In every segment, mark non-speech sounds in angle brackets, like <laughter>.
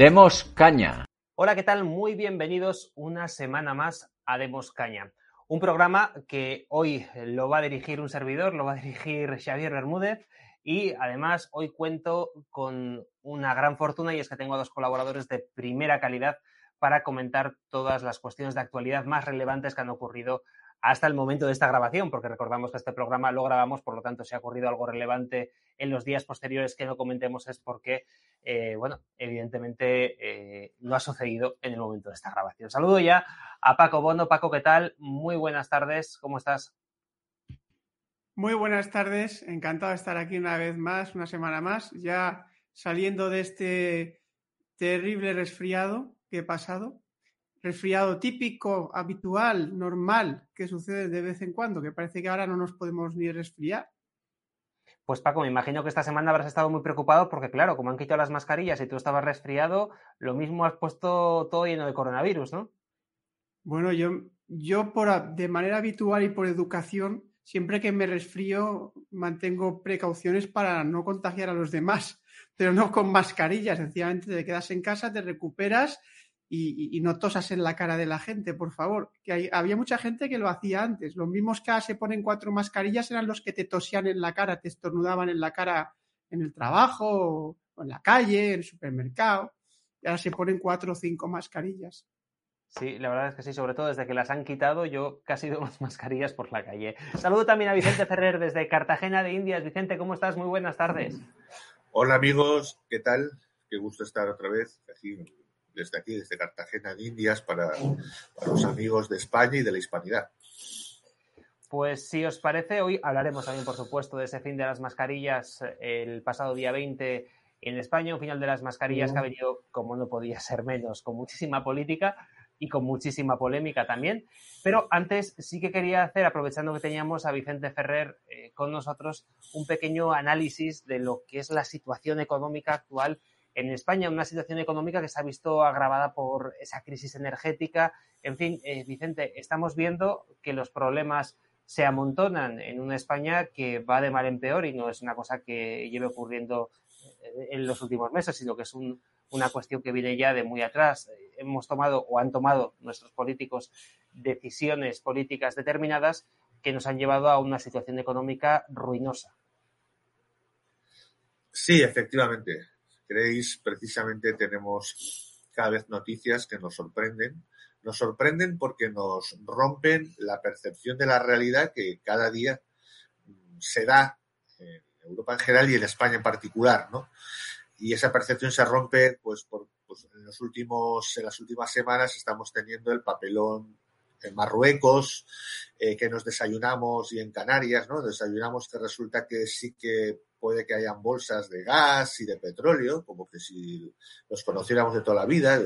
Demos Caña. Hola, ¿qué tal? Muy bienvenidos una semana más a Demos Caña. Un programa que hoy lo va a dirigir un servidor, lo va a dirigir Xavier Bermúdez y además hoy cuento con una gran fortuna y es que tengo a dos colaboradores de primera calidad para comentar todas las cuestiones de actualidad más relevantes que han ocurrido hasta el momento de esta grabación, porque recordamos que este programa lo grabamos, por lo tanto, si ha ocurrido algo relevante en los días posteriores que no comentemos es porque, eh, bueno, evidentemente eh, no ha sucedido en el momento de esta grabación. Saludo ya a Paco Bono. Paco, ¿qué tal? Muy buenas tardes, ¿cómo estás? Muy buenas tardes, encantado de estar aquí una vez más, una semana más, ya saliendo de este terrible resfriado que he pasado resfriado típico, habitual, normal, que sucede de vez en cuando, que parece que ahora no nos podemos ni resfriar. Pues Paco, me imagino que esta semana habrás estado muy preocupado porque, claro, como han quitado las mascarillas y tú estabas resfriado, lo mismo has puesto todo lleno de coronavirus, ¿no? Bueno, yo, yo por, de manera habitual y por educación, siempre que me resfrío, mantengo precauciones para no contagiar a los demás, <laughs> pero no con mascarillas. Sencillamente te quedas en casa, te recuperas y, no tosas en la cara de la gente, por favor. Que había mucha gente que lo hacía antes. Los mismos que se ponen cuatro mascarillas eran los que te tosían en la cara, te estornudaban en la cara en el trabajo, o en la calle, en el supermercado. Y ahora se ponen cuatro o cinco mascarillas. Sí, la verdad es que sí, sobre todo desde que las han quitado, yo casi veo más mascarillas por la calle. Saludo también a Vicente Ferrer desde Cartagena de Indias. Vicente, ¿cómo estás? Muy buenas tardes. Hola amigos, ¿qué tal? Qué gusto estar otra vez aquí desde aquí, desde Cartagena de Indias, para, los amigos de España y de la hispanidad. Pues si os parece, hoy hablaremos también, por supuesto, de ese fin de las mascarillas el pasado día 20 en España, un final de las mascarillas que ha venido, como no podía ser menos, con muchísima política y con muchísima polémica también. Pero antes sí que quería hacer, aprovechando que teníamos a Vicente Ferrer eh, con nosotros, un pequeño análisis de lo que es la situación económica actual en España una situación económica que se ha visto agravada por esa crisis energética. En fin, eh, Vicente, estamos viendo que los problemas se amontonan en una España que va de mal en peor y no es una cosa que lleve ocurriendo eh, en los últimos meses, sino que es una cuestión que viene ya de muy atrás. Hemos tomado o han tomado nuestros políticos decisiones políticas determinadas que nos han llevado a una situación económica ruinosa. Sí, efectivamente creéis, precisamente tenemos cada vez noticias que nos sorprenden. Nos sorprenden porque nos rompen la percepción de la realidad que cada día mm, se da en Europa en general y en España en particular, ¿no? Y esa percepción se rompe, pues, por, pues en los últimos, en las últimas semanas estamos teniendo el papelón en Marruecos, eh, que nos desayunamos y en Canarias, ¿no? Desayunamos que resulta que sí que puede que hayan bolsas de gas y de petróleo, como que si los conociéramos de toda la vida,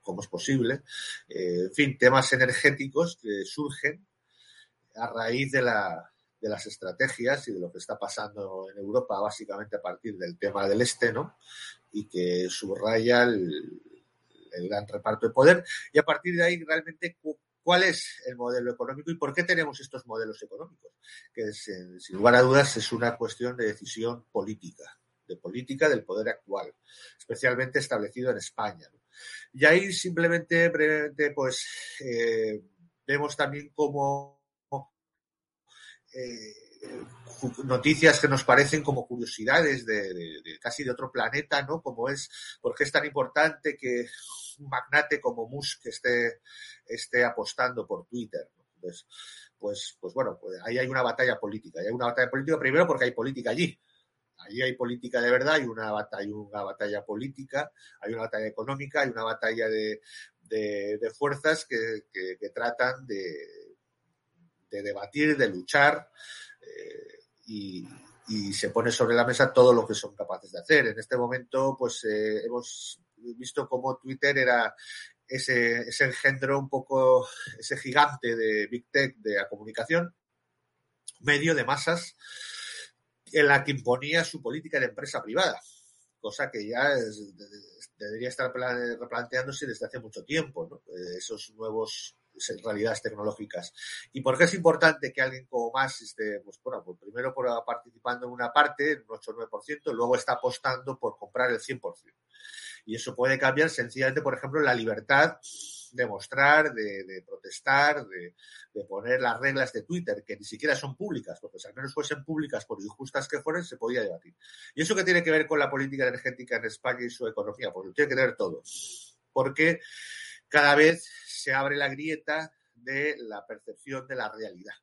como es posible. Eh, en fin, temas energéticos que surgen a raíz de, la, de las estrategias y de lo que está pasando en Europa, básicamente a partir del tema del este, ¿no? Y que subraya el, el gran reparto de poder. Y a partir de ahí, realmente, ¿Cuál es el modelo económico y por qué tenemos estos modelos económicos? Que eh, sin lugar a dudas es una cuestión de decisión política, de política del poder actual, especialmente establecido en España. Y ahí simplemente, brevemente, pues eh, vemos también cómo eh, noticias que nos parecen como curiosidades de, casi de otro planeta, ¿no? Como es, ¿por qué es tan importante que un magnate como Musk esté, esté apostando por Twitter. Entonces, pues, pues bueno, pues ahí hay una batalla política. hay una batalla política primero porque hay política allí. Allí hay política de verdad, hay una batalla, una batalla política, hay una batalla económica, hay una batalla de, de, fuerzas que, que, tratan de, de debatir, de luchar eh, y, y se pone sobre la mesa todo lo que son capaces de hacer. En este momento, pues eh, hemos visto cómo Twitter era ese, ese engendro un poco, ese gigante de Big Tech de la comunicación, medio de masas, en la que imponía su política de empresa privada, cosa que ya debería estar replanteándose desde hace mucho tiempo. Esos nuevos realidades tecnológicas. ¿Y por qué es importante que alguien como más esté, pues bueno, pues primero por participando en una parte, un 8 o 9%, luego está apostando por comprar el 100%. Y eso puede cambiar sencillamente, por ejemplo, la libertad de mostrar, de, protestar, de, poner las reglas de Twitter, que ni siquiera son públicas, porque si al menos fuesen públicas, por injustas que fueren, se podía debatir. ¿Y eso qué tiene que ver con la política energética en España y su economía? Pues tiene que ver todo. Porque cada vez se abre la grieta de la percepción de la realidad.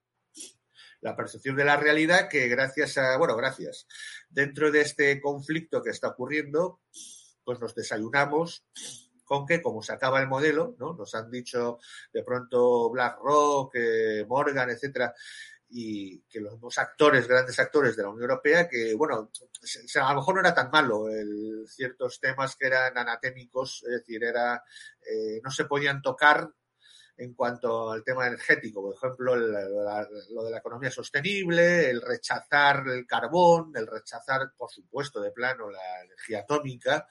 La percepción de la realidad que gracias a, bueno, gracias, dentro de este conflicto que está ocurriendo, pues nos desayunamos con que, como se acaba el modelo, ¿no? Nos han dicho de pronto BlackRock, eh, Morgan, etcétera, y que los dos actores, grandes actores de la Unión Europea, que, bueno, a lo mejor no era tan malo el, ciertos temas que eran anatémicos, es decir, era, eh, no se podían tocar en cuanto al tema energético, por ejemplo, lo de la economía sostenible, el rechazar el carbón, el rechazar, por supuesto, de plano la energía atómica.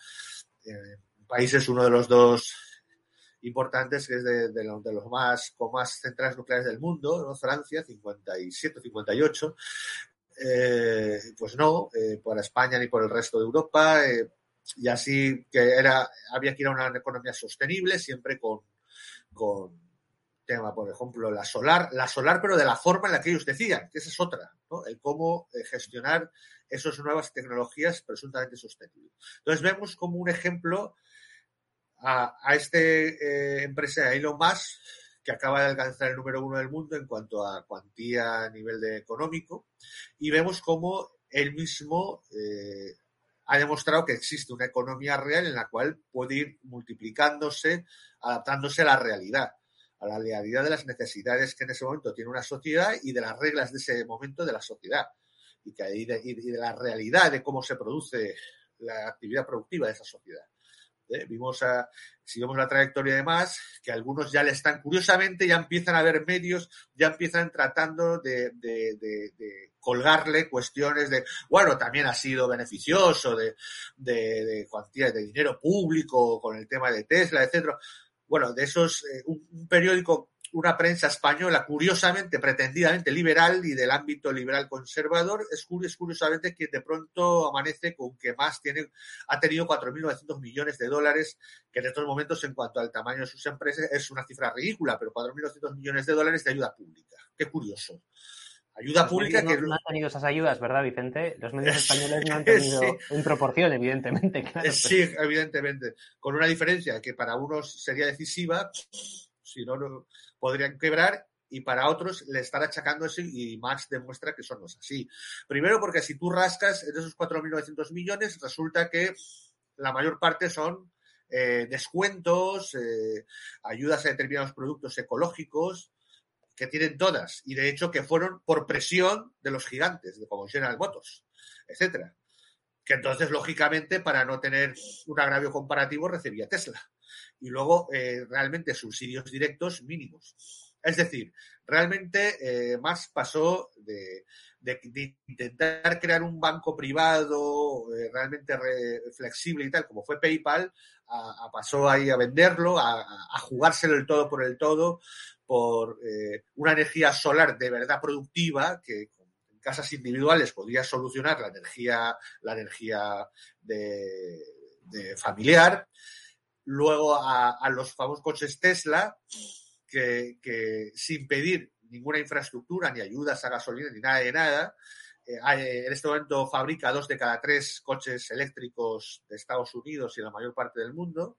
Eh, países, uno de los dos importantes, que es de, los más con más centrales nucleares del mundo, ¿no? Francia, 57, 58. Eh, pues no, eh, para España ni por el resto de Europa. Eh, y así que era, había que ir a una economía sostenible, siempre con, con tema, por ejemplo, la solar, la solar, pero de la forma en la que ellos decían, que esa es otra, ¿no? El cómo gestionar esas nuevas tecnologías presuntamente sostenibles. Entonces vemos como un ejemplo a, a este eh, empresa Elon Musk, que acaba de alcanzar el número uno del mundo en cuanto a cuantía a nivel de económico, y vemos cómo él mismo eh, ha demostrado que existe una economía real en la cual puede ir multiplicándose, adaptándose a la realidad, a la realidad de las necesidades que en ese momento tiene una sociedad y de las reglas de ese momento de la sociedad, y, que, de, y de la realidad de cómo se produce la actividad productiva de esa sociedad. ¿Eh? Vimos a, si vemos la trayectoria de más, que algunos ya le están, curiosamente, ya empiezan a ver medios, ya empiezan tratando de, de, de, colgarle cuestiones de, bueno, también ha sido beneficioso de, de, cuantías de dinero público con el tema de Tesla, etcétera. Bueno, de esos, eh, un periódico una prensa española curiosamente, pretendidamente liberal y del ámbito liberal conservador, es, curiosamente que de pronto amanece con que más tiene, ha tenido 4.900 millones de dólares, que en estos momentos en cuanto al tamaño de sus empresas es una cifra ridícula, pero 4.900 millones de dólares de ayuda pública. Qué curioso. Ayuda Los pública que... no, no han tenido esas ayudas, ¿verdad, Vicente? Los medios <laughs> españoles no han tenido <laughs> Sí. en proporción, evidentemente. <laughs> Claro, Sí, evidentemente. Con una diferencia que para unos sería decisiva, si no, no podrían quebrar y para otros le están achacando eso y Marx demuestra que eso no es así. Primero porque si tú rascas en esos 4.900 millones, resulta que la mayor parte son eh, descuentos, eh, ayudas a determinados productos ecológicos, que tienen todas, y de hecho que fueron por presión de los gigantes, de como General Motors, etcétera. Que entonces, lógicamente, para no tener un agravio comparativo, recibía Tesla. Y luego, eh, realmente, subsidios directos mínimos. Es decir, realmente eh, Marx pasó de, intentar crear un banco privado eh, realmente re, flexible y tal, como fue PayPal, a, a pasó ahí a venderlo, a, jugárselo el todo por el todo, por eh, una energía solar de verdad productiva que en casas individuales podía solucionar la energía, la energía de familiar. Luego a, los famosos coches Tesla, que, sin pedir ninguna infraestructura, ni ayudas a gasolina, ni nada de nada, eh, en este momento fabrica dos de cada tres coches eléctricos de Estados Unidos y la mayor parte del mundo.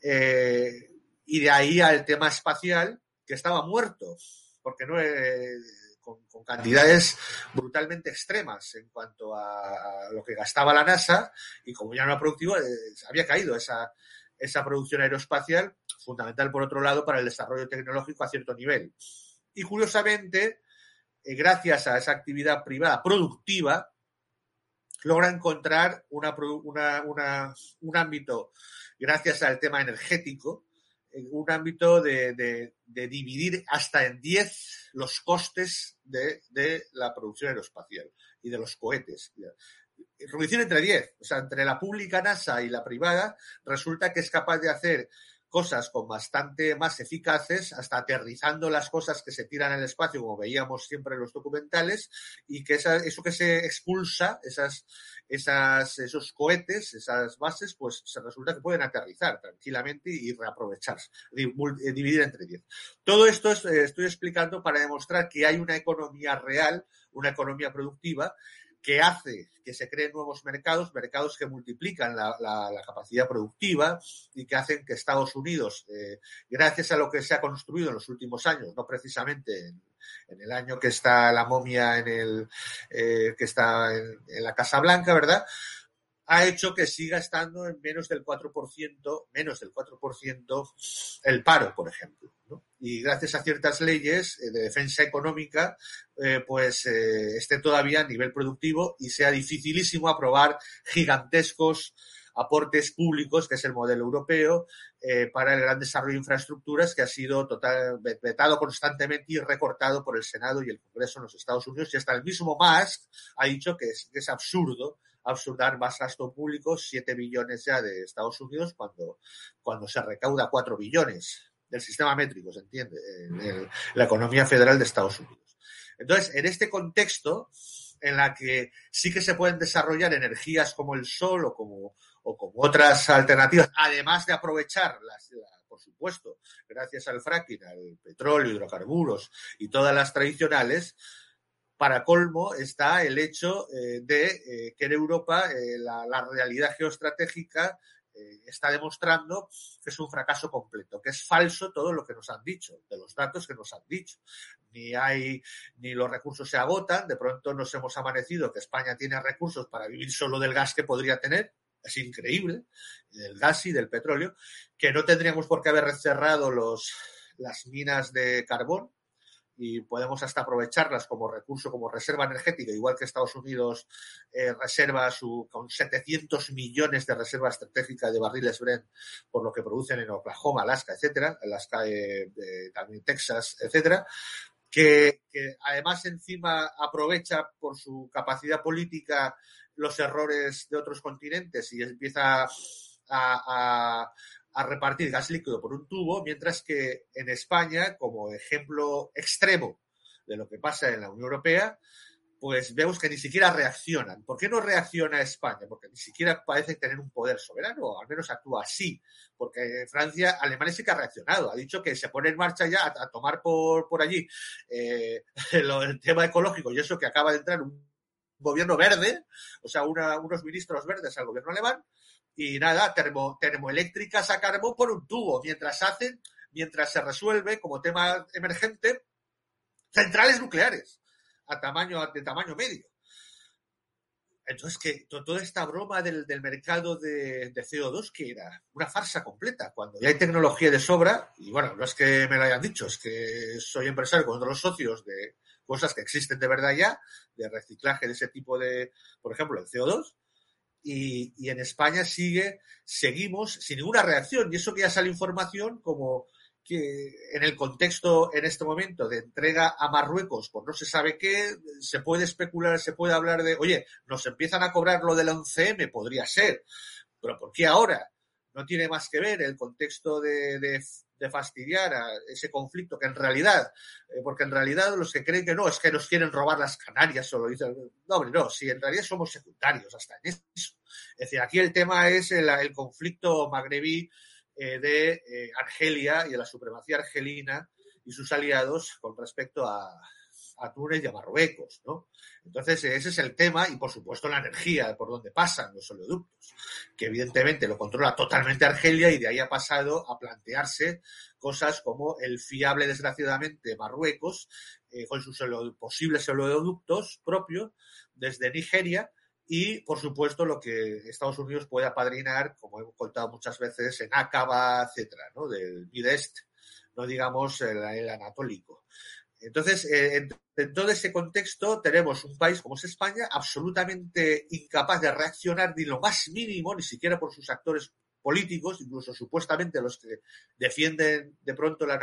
Eh, y de ahí al tema espacial, que estaba muerto, porque no eh, con, cantidades brutalmente extremas en cuanto a, lo que gastaba la NASA, y como ya no era productivo, había caído esa, esa producción aeroespacial, fundamental por otro lado para el desarrollo tecnológico a cierto nivel. Y curiosamente, eh, gracias a esa actividad privada productiva, logra encontrar una, una, un ámbito, gracias al tema energético, un ámbito de, de, de dividir hasta en 10 los costes de, de, la producción aeroespacial y de los cohetes. Entre 10, o sea, entre la pública NASA y la privada, resulta que es capaz de hacer cosas con bastante más eficaces, hasta aterrizando las cosas que se tiran al espacio, como veíamos siempre en los documentales, y que eso que se expulsa, esas, esas, esos cohetes, esas bases, pues se resulta que pueden aterrizar tranquilamente y reaprovecharse, eh, dividir entre 10. Todo esto eh, estoy explicando para demostrar que hay una economía real, una economía productiva, que hace que se creen nuevos mercados, mercados que multiplican la, capacidad productiva y que hacen que Estados Unidos, eh, gracias a lo que se ha construido en los últimos años, no precisamente en, el año que está la momia en el eh, que está en la Casa Blanca, ¿verdad? Ha hecho que siga estando en menos del 4%, menos del 4% el paro, por ejemplo. Y gracias a ciertas leyes eh, de defensa económica, eh, pues eh, esté todavía a nivel productivo y sea dificilísimo aprobar gigantescos aportes públicos, que es el modelo europeo, para el gran desarrollo de infraestructuras que ha sido total, vetado constantemente y recortado por el Senado y el Congreso en los Estados Unidos. Y hasta el mismo Musk ha dicho que es, que es absurdo absurdar más gasto público, 7 billones ya de Estados Unidos, cuando, cuando se recauda 4 billones del sistema métrico, ¿se entiende? En la economía federal de Estados Unidos. Entonces, en este contexto, en la que sí que se pueden desarrollar energías como el sol o como, o como otras alternativas, además de aprovechar las, por supuesto, gracias al fracking, al petróleo, hidrocarburos y todas las tradicionales, para colmo está el hecho eh, de eh, que en Europa eh, la, realidad geoestratégica está demostrando que es un fracaso completo, que es falso todo lo que nos han dicho, de los datos que nos han dicho. Ni hay, ni los recursos se agotan, de pronto nos hemos amanecido que España tiene recursos para vivir solo del gas que podría tener, es increíble, del gas y del petróleo, que no tendríamos por qué haber cerrado los, las minas de carbón, y podemos hasta aprovecharlas como recurso, como reserva energética, igual que Estados Unidos eh, reserva su, con 700 millones de reserva estratégica de barriles Brent por lo que producen en Oklahoma, Alaska, etcétera, Alaska, eh, también Texas, etcétera, que, además encima aprovecha por su capacidad política los errores de otros continentes y empieza a a repartir gas líquido por un tubo, mientras que en España, como ejemplo extremo de lo que pasa en la Unión Europea, pues vemos que ni siquiera reaccionan. ¿Por qué no reacciona España? Porque ni siquiera parece tener un poder soberano, o al menos actúa así. Porque Francia, Alemania sí que ha reaccionado, ha dicho que se pone en marcha ya a, tomar por, por allí eh, <laughs> el tema ecológico y eso que acaba de entrar un gobierno verde, o sea, unos ministros verdes al gobierno alemán, y nada, termo, termoeléctricas a carbón por un tubo, mientras hacen, mientras se resuelve como tema emergente, centrales nucleares a tamaño, de tamaño medio. Entonces, que toda esta broma del, mercado de, CO2, que era una farsa completa, cuando ya hay tecnología de sobra, y bueno, no es que me lo hayan dicho, es que soy empresario con otros socios de cosas que existen de verdad ya, de reciclaje de ese tipo de, por ejemplo, el CO2, y, en España sigue, seguimos sin ninguna reacción. Y eso que ya sale información como que en el contexto en este momento de entrega a Marruecos, pues no se sabe qué, se puede especular, se puede hablar de, oye, nos empiezan a cobrar lo del 11M, podría ser, pero ¿por qué ahora? No tiene más que ver el contexto de de fastidiar a ese conflicto que en realidad, eh, porque en realidad los que creen que no, es que nos quieren robar las Canarias, solo dicen, no, hombre, no, si en realidad somos secundarios hasta en eso. Es decir, aquí el tema es el, conflicto magrebí eh, de eh, Argelia y de la supremacía argelina y sus aliados con respecto a, a Túnez y a Marruecos, ¿no? Entonces, ese es el tema y, por supuesto, la energía por donde pasan los oleoductos, que evidentemente lo controla totalmente Argelia y de ahí ha pasado a plantearse cosas como el fiable, desgraciadamente, Marruecos, eh, con sus posibles oleoductos propios desde Nigeria y, por supuesto, lo que Estados Unidos puede apadrinar, como hemos contado muchas veces, en Acaba, etcétera, ¿no? Del Midest, no digamos el anatólico. Entonces, eh, en, todo ese contexto tenemos un país como es España absolutamente incapaz de reaccionar ni lo más mínimo, ni siquiera por sus actores políticos, incluso supuestamente los que defienden de pronto la,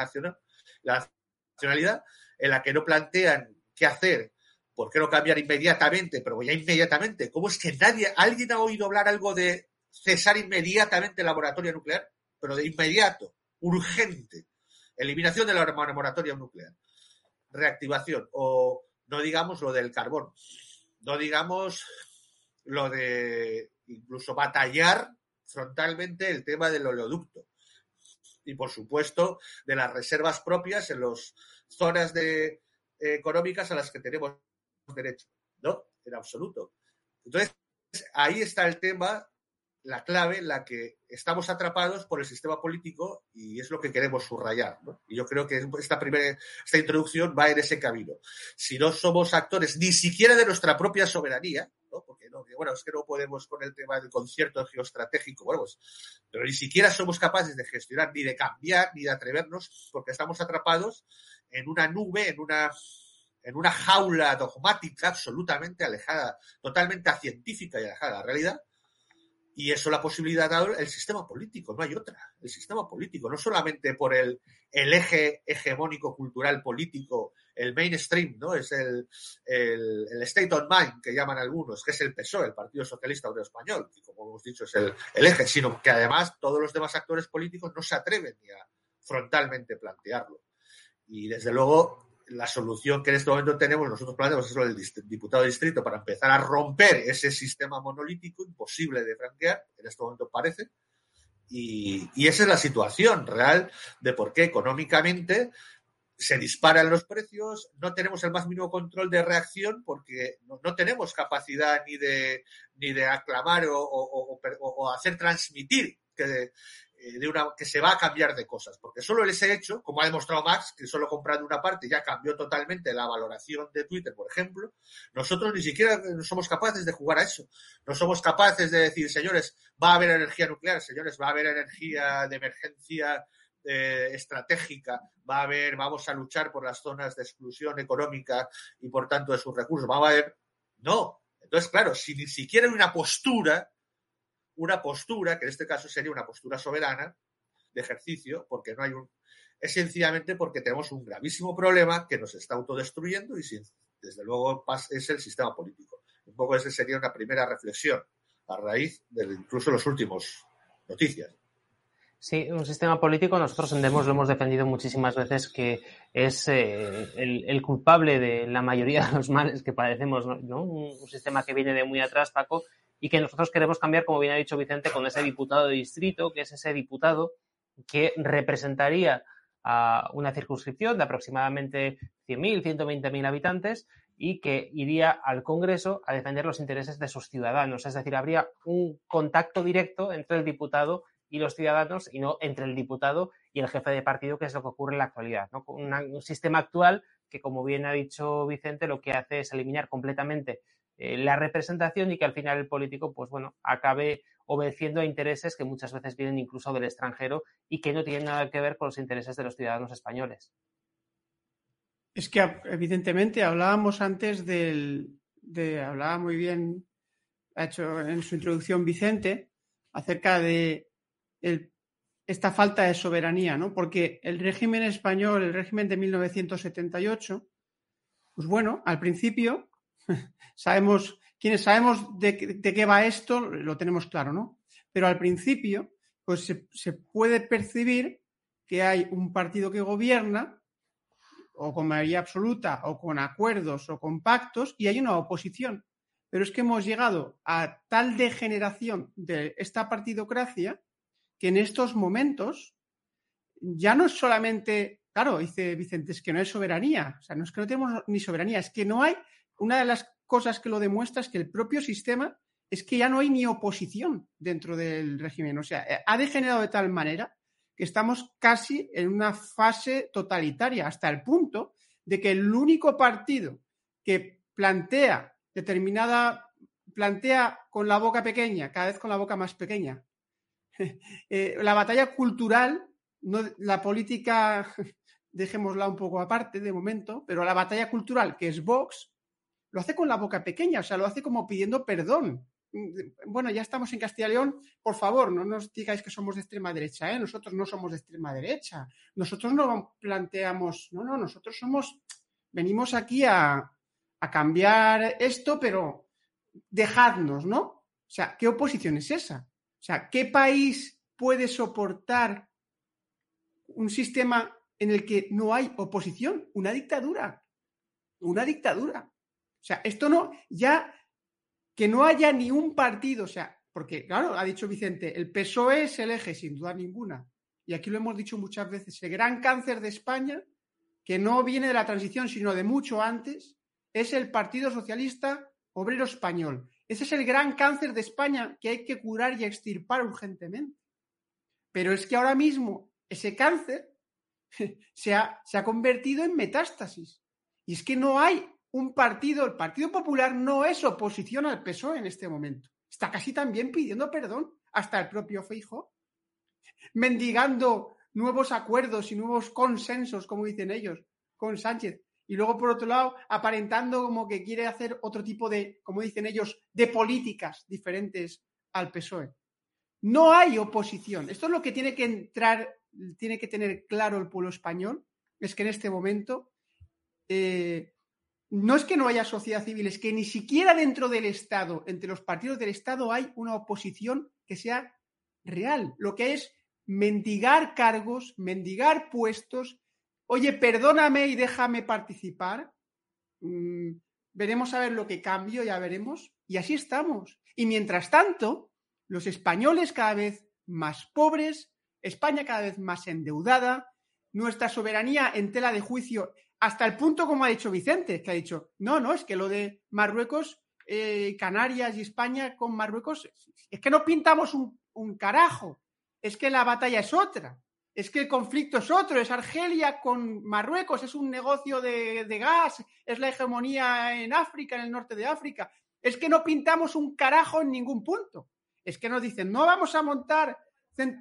la nacionalidad, en la que no plantean qué hacer, por qué no cambiar inmediatamente, pero ya inmediatamente. ¿Cómo es que nadie, alguien ha oído hablar algo de cesar inmediatamente el laboratorio nuclear? Pero de inmediato urgente. Eliminación de la moratoria nuclear. Reactivación. O no digamos lo del carbón. No digamos lo de incluso batallar frontalmente el tema del oleoducto. Y por supuesto, de las reservas propias en las zonas de, económicas a las que tenemos derecho. ¿No? En absoluto. Entonces, ahí está el tema la clave en la que estamos atrapados por el sistema político y es lo que queremos subrayar. Y yo creo que esta primera, esta introducción va en ese camino. Si no somos actores ni siquiera de nuestra propia soberanía, ¿no? porque no, bueno, es que no podemos con el tema del concierto geoestratégico, bueno, pues, pero ni siquiera somos capaces de gestionar, ni de cambiar, ni de atrevernos, porque estamos atrapados en una nube, en una en una jaula dogmática absolutamente alejada, totalmente científica y alejada de la realidad, y eso la posibilidad ha dado el sistema político, no hay otra. El sistema político, no solamente por el, eje hegemónico cultural político, el mainstream, ¿no? Es el, el, el, state of mind que llaman algunos, que es el PSOE, el Partido Socialista Obrero Español, que como hemos dicho es el, el eje, sino que además todos los demás actores políticos no se atreven ni a frontalmente plantearlo. Y desde luego la solución que en este momento tenemos, nosotros planteamos es lo del diputado de distrito para empezar a romper ese sistema monolítico imposible de franquear, en este momento parece, y, y, esa es la situación real de por qué económicamente se disparan los precios, no tenemos el más mínimo control de reacción porque no, no tenemos capacidad ni de, ni de aclamar o, o, hacer transmitir que, de una, que se va a cambiar de cosas, porque solo ese hecho, como ha demostrado Max, que solo comprando una parte ya cambió totalmente la valoración de Twitter, por ejemplo, nosotros ni siquiera somos capaces de jugar a eso. No somos capaces de decir, señores, va a haber energía nuclear, señores, va a haber energía de emergencia eh, estratégica, va a haber, vamos a luchar por las zonas de exclusión económica y por tanto de sus recursos, va a haber. No. Entonces, claro, si ni siquiera hay una postura una postura, que en este caso sería una postura soberana de ejercicio, porque no hay un. Es sencillamente porque tenemos un gravísimo problema que nos está autodestruyendo y desde luego es el sistema político. Un poco esa sería una primera reflexión a raíz de incluso los últimos noticias. Sí, un sistema político, nosotros en Demos lo hemos defendido muchísimas veces que es eh, el, culpable de la mayoría de los males que padecemos, ¿no? Un, sistema que viene de muy atrás, Paco, y que nosotros queremos cambiar, como bien ha dicho Vicente, con ese diputado de distrito, que es ese diputado que representaría a una circunscripción de aproximadamente 100.000, 120.000 habitantes y que iría al Congreso a defender los intereses de sus ciudadanos. Es decir, habría un contacto directo entre el diputado y los ciudadanos y no entre el diputado y el jefe de partido, que es lo que ocurre en la actualidad. ¿no? Un sistema actual que, como bien ha dicho Vicente, lo que hace es eliminar completamente eh, la representación y que al final el político, pues bueno, acabe obedeciendo a intereses que muchas veces vienen incluso del extranjero y que no tienen nada que ver con los intereses de los ciudadanos españoles. Es que evidentemente hablábamos antes del, de, hablaba muy bien, ha hecho en su introducción Vicente, acerca de esta falta de soberanía, ¿no? Porque el régimen español, el régimen de 1978, pues bueno, al principio <laughs> sabemos, quienes sabemos de, qué va esto, lo tenemos claro, ¿no? Pero al principio, pues se, se puede percibir que hay un partido que gobierna, o con mayoría absoluta, o con acuerdos, o con pactos, y hay una oposición. Pero es que hemos llegado a tal degeneración de esta partidocracia que en estos momentos ya no es solamente, claro, dice Vicente, es que no hay soberanía, o sea, no es que no tenemos ni soberanía, es que no hay una de las cosas que lo demuestra es que el propio sistema es que ya no hay ni oposición dentro del régimen. O sea, eh, ha degenerado de tal manera que estamos casi en una fase totalitaria, hasta el punto de que el único partido que plantea determinada, plantea con la boca pequeña, cada vez con la boca más pequeña, <laughs> eh, la batalla cultural, no, la política, <laughs> dejémosla un poco aparte de momento, pero la batalla cultural, que es Vox, lo hace con la boca pequeña, o sea, lo hace como pidiendo perdón. Bueno, ya estamos en Castilla y León, por favor, no nos digáis que somos de extrema derecha, ¿eh? nosotros no somos de extrema derecha, nosotros no planteamos, no, no, nosotros somos, venimos aquí a, a cambiar esto, pero dejadnos, ¿no? O sea, ¿qué oposición es esa? O sea, ¿qué país puede soportar un sistema en el que no hay oposición, una dictadura, una dictadura. O sea, esto no, ya que no haya ni un partido, o sea, porque claro, ha dicho Vicente, el PSOE es el eje, sin duda ninguna. Y aquí lo hemos dicho muchas veces, el gran cáncer de España, que no viene de la transición, sino de mucho antes, es el Partido Socialista Obrero Español. Ese es el gran cáncer de España que hay que curar y extirpar urgentemente. Pero es que ahora mismo ese cáncer <laughs> se ha, se ha convertido en metástasis. Y es que no hay un partido, el Partido Popular no es oposición al PSOE en este momento. Está casi también pidiendo perdón, hasta el propio Feijo, mendigando nuevos acuerdos y nuevos consensos, como dicen ellos, con Sánchez. Y luego, por otro lado, aparentando como que quiere hacer otro tipo de, como dicen ellos, de políticas diferentes al PSOE. No hay oposición. Esto es lo que tiene que entrar, tiene que tener claro el pueblo español, es que en este momento eh, no es que no haya sociedad civil, es que ni siquiera dentro del Estado, entre los partidos del Estado, hay una oposición que sea real. Lo que es mendigar cargos, mendigar puestos oye, perdóname y déjame participar. Mm, veremos a ver lo que cambio, ya veremos. Y así estamos. Y mientras tanto, los españoles cada vez más pobres, España cada vez más endeudada, nuestra soberanía en tela de juicio, hasta el punto, como ha dicho Vicente, que ha dicho, no, no, es que lo de Marruecos, eh, Canarias y España con Marruecos, es que no pintamos un carajo, es que la batalla es otra es que el conflicto es otro, es Argelia con Marruecos, es un negocio de, gas, es la hegemonía en África, en el norte de África. Es que no pintamos un carajo en ningún punto. Es que nos dicen, no vamos a montar,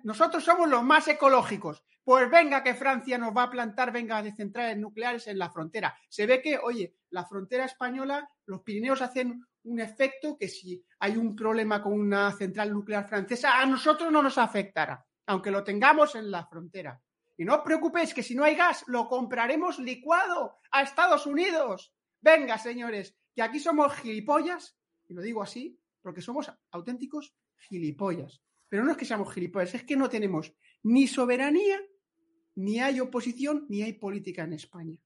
nosotros somos los más ecológicos. Pues venga que Francia nos va a plantar, venga, de centrales nucleares en la frontera. Se ve que, oye, la frontera española, los Pirineos hacen un efecto que si hay un problema con una central nuclear francesa, a nosotros no nos afectará aunque lo tengamos en la frontera. Y no os preocupéis que si no hay gas, lo compraremos licuado a Estados Unidos. Venga, señores, que aquí somos gilipollas, y lo digo así, porque somos auténticos gilipollas. Pero no es que seamos gilipollas, es que no tenemos ni soberanía, ni hay oposición, ni hay política en España.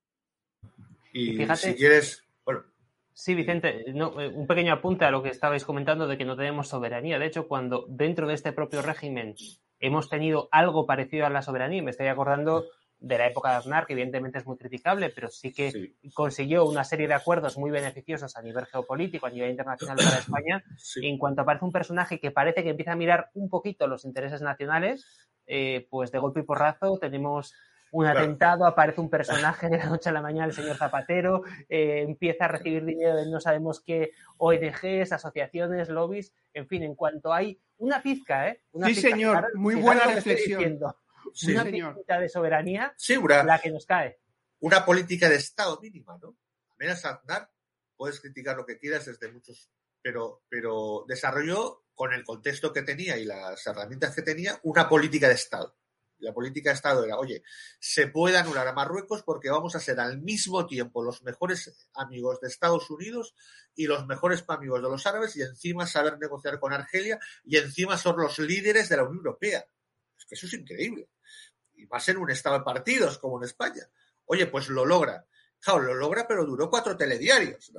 Y si quieres, bueno, Sí, Vicente, eh, un pequeño apunte a lo que estabais comentando de que no tenemos soberanía. De hecho, cuando dentro de este propio régimen hemos tenido algo parecido a la soberanía. Me estoy acordando de la época de Aznar, que evidentemente es muy criticable, pero sí que consiguió una serie de acuerdos muy beneficiosos a nivel geopolítico, a nivel internacional para <coughs> España. En cuanto aparece un personaje que parece que empieza a mirar un poquito los intereses nacionales, eh, pues de golpe y porrazo tenemos un atentado, aparece un personaje de la noche a la mañana, el señor Zapatero, eh, empieza a recibir dinero de no sabemos qué ONGs, asociaciones, lobbies, en fin, en cuanto hay una pizca, ¿eh? sí, señor, muy buena reflexión. Sí, una señor. de soberanía, la que nos cae. Una política de Estado mínima, ¿no? Menos Aznar, puedes criticar lo que quieras desde muchos, pero, pero desarrolló con el contexto que tenía y las herramientas que tenía una política de Estado la política de Estado era, oye, se puede anular a Marruecos porque vamos a ser al mismo tiempo los mejores amigos de Estados Unidos y los mejores amigos de los árabes y encima saber negociar con Argelia y encima son los líderes de la Unión Europea. Es que eso es increíble. Y más en un estado de partidos como en España. Oye, pues lo logra. Claro, lo logra, pero duró cuatro telediarios.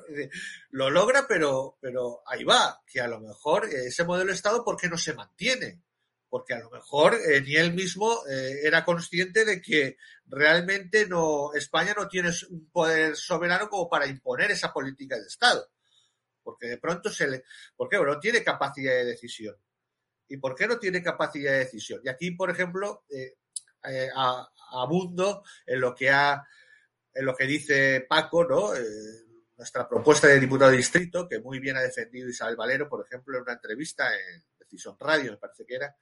Lo logra, pero, pero ahí va, que a lo mejor ese modelo de Estado, ¿por qué no se mantiene? porque a lo mejor eh, ni él mismo eh, era consciente de que realmente no España no tiene un poder soberano como para imponer esa política de Estado. Porque de pronto se le. ¿Por qué? no tiene capacidad de decisión. ¿Y por qué no tiene capacidad de decisión? Y aquí, por ejemplo, eh, abundo en lo que ha en lo que dice Paco, ¿no? nuestra propuesta de diputado de distrito, que muy bien ha defendido Isabel Valero, por ejemplo, en una entrevista en, Decisión Radio, me parece que era.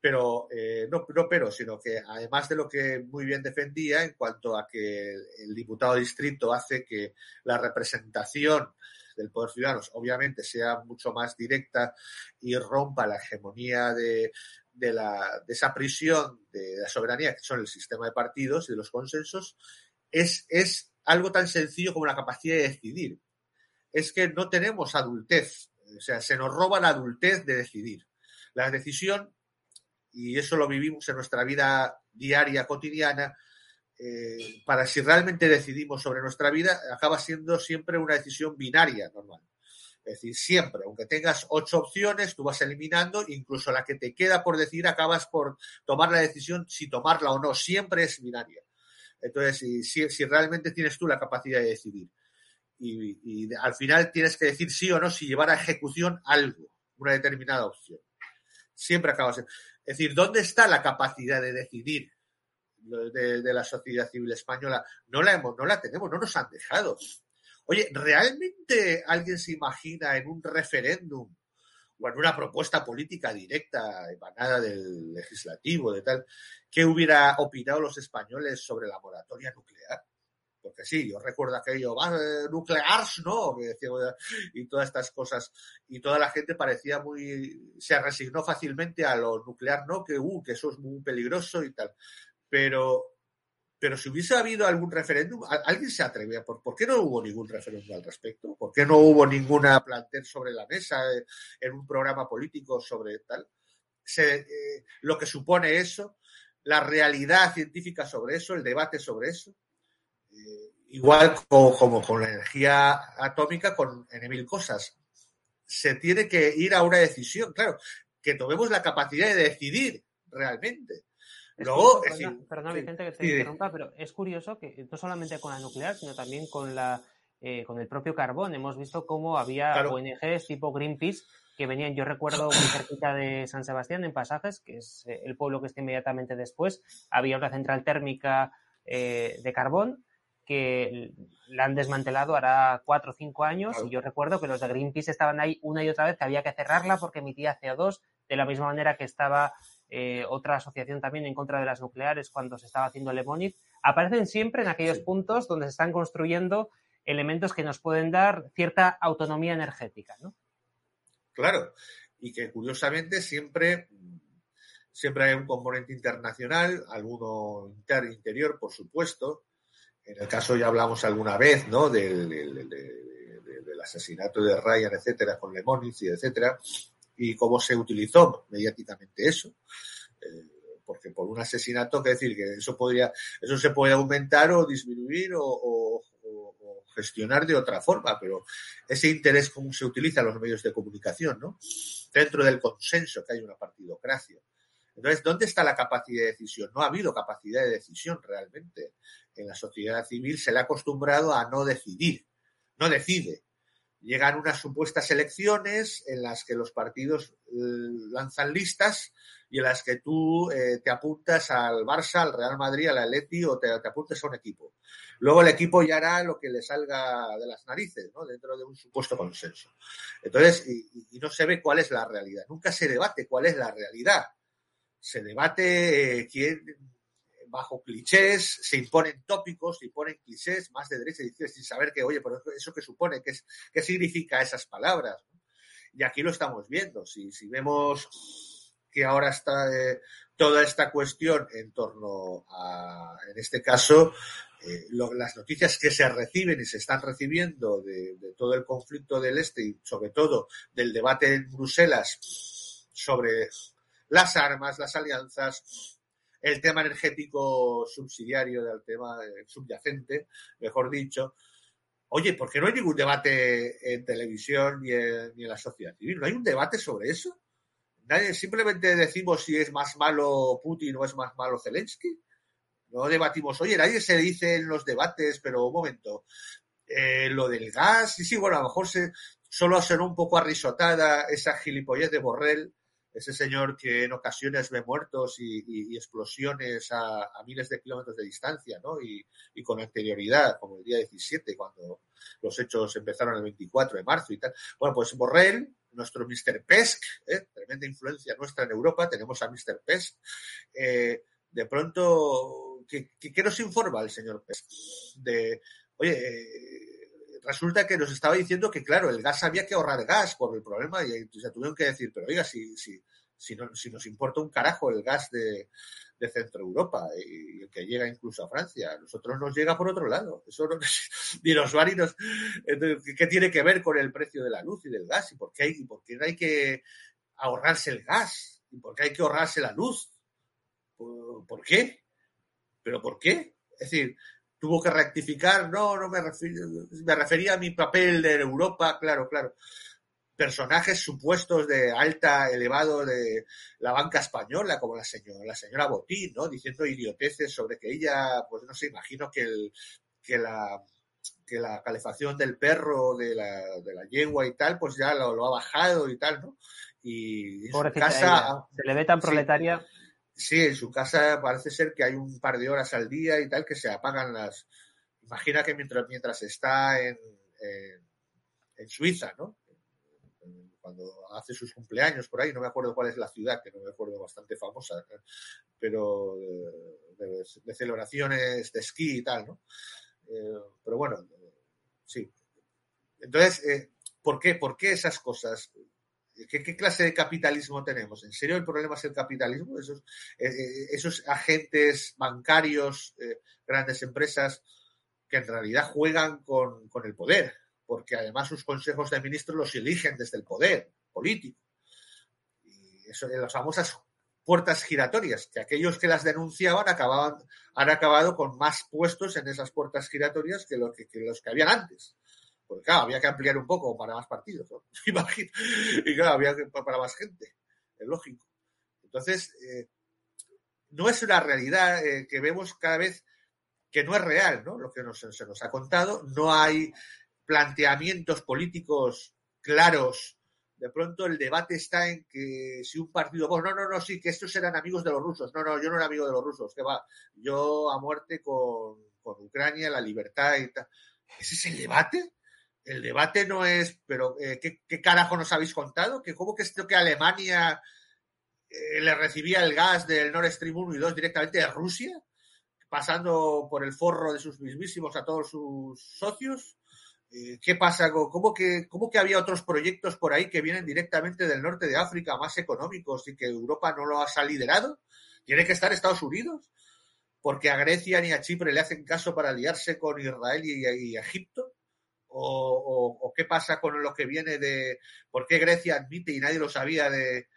Pero eh, no, no, pero, sino que además de lo que muy bien defendía en cuanto a que el, diputado distrito hace que la representación del poder ciudadano obviamente sea mucho más directa y rompa la hegemonía de, de, la, de esa prisión de la soberanía que son el sistema de partidos y de los consensos, es, es algo tan sencillo como la capacidad de decidir. Es que no tenemos adultez o sea, se nos roba la adultez de decidir. La decisión, y eso lo vivimos en nuestra vida diaria, cotidiana, eh, para si realmente decidimos sobre nuestra vida, acaba siendo siempre una decisión binaria normal. Es decir, siempre, aunque tengas ocho opciones, tú vas eliminando, incluso la que te queda por decir, acabas por tomar la decisión si tomarla o no, siempre es binaria. Entonces, si, realmente tienes tú la capacidad de decidir y, al final tienes que decir sí o no si llevar a ejecución algo, una determinada opción. Siempre acabas. Es decir, ¿dónde está la capacidad de decidir de, la sociedad civil española? No la, hemos, no la tenemos, no nos han dejado. Oye, ¿realmente alguien se imagina en un referéndum o en una propuesta política directa emanada del legislativo, de tal, que hubiera opinado los españoles sobre la moratoria nuclear? Porque sí, yo recuerdo aquello, nuclears, ¿no? y todas estas cosas. Y toda la gente parecía muy. se resignó fácilmente a lo nuclear, ¿no? Que, uh, que eso es muy peligroso y tal. Pero, pero si hubiese habido algún referéndum, ¿alguien se atrevía? ¿Por, ¿Por qué no hubo ningún referéndum al respecto? ¿Por qué no hubo ninguna plantel sobre la mesa eh, en un programa político sobre tal? Eh, lo que supone eso, la realidad científica sobre eso, el debate sobre eso. Eh, igual como, como, con la energía atómica, con en mil cosas. Se tiene que ir a una decisión, claro, que tomemos la capacidad de decidir realmente. Luego, curioso, perdona, Vicente, que te sí, interrumpa, pero es curioso que no solamente con la nuclear, sino también con la eh, con el propio carbón. Hemos visto cómo había claro. ONGs tipo Greenpeace que venían, yo recuerdo muy cerquita de San Sebastián, en Pasajes, que es eh, el pueblo que está inmediatamente después, había una central térmica eh, de carbón que la han desmantelado hará cuatro o cinco años claro. y yo recuerdo que los de Greenpeace estaban ahí una y otra vez que había que cerrarla porque emitía CO2 de la misma manera que estaba eh, otra asociación también en contra de las nucleares cuando se estaba haciendo Lemoniz, aparecen siempre en aquellos sí. puntos donde se están construyendo elementos que nos pueden dar cierta autonomía energética, ¿no? Claro, y que curiosamente siempre, siempre hay un componente internacional, alguno inter, interior, por supuesto. En el caso ya hablamos alguna vez, ¿no? Del, del, del, del asesinato de Ryan, etcétera, con Lemoniz y etcétera y cómo se utilizó mediáticamente eso. Eh, porque por un asesinato, que decir que eso podría, eso se puede aumentar o disminuir o, o, gestionar de otra forma, pero ese interés cómo se utiliza los medios de comunicación, ¿no? Dentro del consenso que hay una partidocracia. Entonces, ¿dónde está la capacidad de decisión? No ha habido capacidad de decisión realmente. En la sociedad civil se le ha acostumbrado a no decidir, no decide llegan unas supuestas elecciones en las que los partidos eh, lanzan listas y en las que tú eh, te apuntas al Barça, al Real Madrid, al Atleti o te, te, apuntas a un equipo. Luego el equipo ya hará lo que le salga de las narices, ¿no? Dentro de un supuesto consenso. Entonces, y, y no se ve cuál es la realidad. Nunca se debate cuál es la realidad. Se debate eh, quién, bajo clichés, se imponen tópicos, se imponen clichés más de derecha y izquierda sin saber que, oye, pero eso que supone, qué, qué significa esas palabras. Y aquí lo estamos viendo. Si, si vemos que ahora está eh, toda esta cuestión en torno a, en este caso, eh, las noticias que se reciben y se están recibiendo de, todo el conflicto del este y sobre todo del debate en Bruselas sobre las armas, las alianzas, el tema energético subsidiario del tema eh, subyacente, mejor dicho. Oye, ¿por qué no hay ningún debate en televisión ni en, ni en la sociedad civil? ¿No hay un debate sobre eso? Nadie, simplemente decimos si es más malo Putin o es más malo Zelensky. No debatimos, oye, nadie se dice en los debates, pero un momento, eh, lo del gas, sí, sí, bueno, a lo mejor se, solo sonó un poco arrisotada esa gilipollez de Borrell, ese señor que en ocasiones ve muertos y, explosiones a, miles de kilómetros de distancia, ¿no? Y, con anterioridad, como el día 17, cuando los hechos empezaron el 24 de marzo y tal. Bueno, pues Borrell, nuestro Mr. Pesk, ¿eh? tremenda influencia nuestra en Europa, tenemos a Mr. Pesk, eh, de pronto, ¿qué, ¿qué, nos informa el señor Pesk? De, oye, eh, resulta que nos estaba diciendo que, claro, el gas había que ahorrar gas por el problema y se tuvieron que decir, pero oiga, si, si, si, no, si nos importa un carajo el gas de, de Centro Europa y el que llega incluso a Francia, a nosotros nos llega por otro lado. Eso no, <laughs> ni nos va ni nos. ¿Qué tiene que ver con el precio de la luz y del gas? ¿Y por qué hay, y hay que ahorrarse el gas? ¿Y por qué hay que ahorrarse la luz? ¿Por, por qué? ¿Pero por qué? Es decir, tuvo que rectificar, no, no me, me refería a mi papel de Europa, claro, claro. Personajes supuestos de alta, elevado de la banca española, como la señora, la señora Botín, ¿no? Diciendo idioteces sobre que ella, pues no sé, imagino que el, que la, que la calefacción del perro, de la, de la yegua y tal, pues ya lo, ha bajado y tal, ¿no? Y en su casa... Se le ve tan proletaria. Sí, en su casa parece ser que hay un par de horas al día y tal que se apagan las... Imagina que mientras, mientras está en, en, Suiza, ¿no? Cuando hace sus cumpleaños por ahí, no me acuerdo cuál es la ciudad, que no me acuerdo, bastante famosa, pero de, de celebraciones de esquí y tal, ¿no? Eh, pero bueno, sí. Entonces, eh, ¿por qué? ¿Por qué esas cosas? ¿Qué, clase de capitalismo tenemos? ¿En serio el problema es el capitalismo? Esos, eh, esos agentes bancarios, grandes empresas, que en realidad juegan con, el poder, porque además sus consejos de ministros los eligen desde el poder político. Y eso, las famosas puertas giratorias, que aquellos que las denunciaban acababan, han acabado con más puestos en esas puertas giratorias que, los que, los que habían antes. Porque claro, había que ampliar un poco para más partidos, ¿no? <laughs> y claro, había que, para más gente, es lógico. Entonces, eh, no es una realidad eh, que vemos cada vez que no es real, ¿no? Lo que nos, se nos ha contado, no hay planteamientos políticos claros de pronto el debate está en que si un partido, no, no, no, sí, que estos eran amigos de los rusos. No, no, yo no era amigo de los rusos, que va, yo a muerte con, Ucrania, la libertad y tal. ¿Ese es el debate? El debate no es, pero eh, ¿qué, carajo nos habéis contado? ¿Que cómo que esto que Alemania eh, le recibía el gas del Nord Stream 1 y 2 directamente de Rusia, pasando por el forro de sus mismísimos a todos sus socios? Eh, ¿Qué pasa? ¿Cómo que, ¿Cómo que había otros proyectos por ahí que vienen directamente del norte de África, más económicos, y que Europa no los ha liderado? ¿Tiene que estar Estados Unidos? Porque a Grecia ni a Chipre le hacen caso para aliarse con Israel y, Egipto. O, qué pasa con lo que viene de por qué Grecia admite y nadie lo sabía de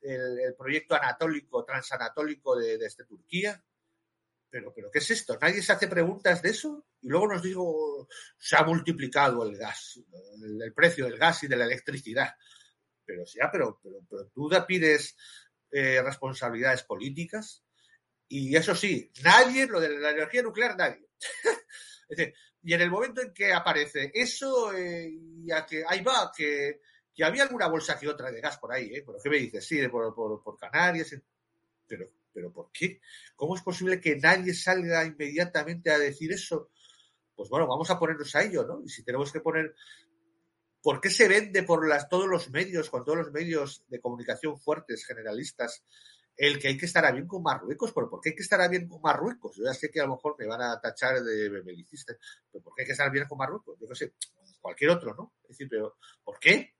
el, proyecto anatólico, transanatólico de, de este Turquía? pero, pero ¿qué es esto? ¿Nadie se hace preguntas de eso? Y luego nos digo, se ha multiplicado el gas, el, precio del gas y de la electricidad. Pero sí, pero, pero, tú pides eh, responsabilidades políticas y eso sí, nadie, lo de la energía nuclear, nadie. <laughs> y en el momento en que aparece eso, eh, ya que ahí va, que, que, había alguna bolsa que otra de gas por ahí, ¿eh? ¿Pero qué me dices? Sí, por, por, por Canarias, pero ¿Pero por qué? ¿Cómo es posible que nadie salga inmediatamente a decir eso? Pues bueno, vamos a ponernos a ello, ¿no? Y si tenemos que poner. ¿Por qué se vende por las, todos los medios, con todos los medios de comunicación fuertes, generalistas, el que hay que estar a bien con Marruecos? ¿Pero por qué hay que estar a bien con Marruecos? Yo ya sé que a lo mejor me van a tachar de belicista, pero ¿por qué hay que estar bien con Marruecos? Yo no sé, cualquier otro, ¿no? Es decir, pero ¿por qué?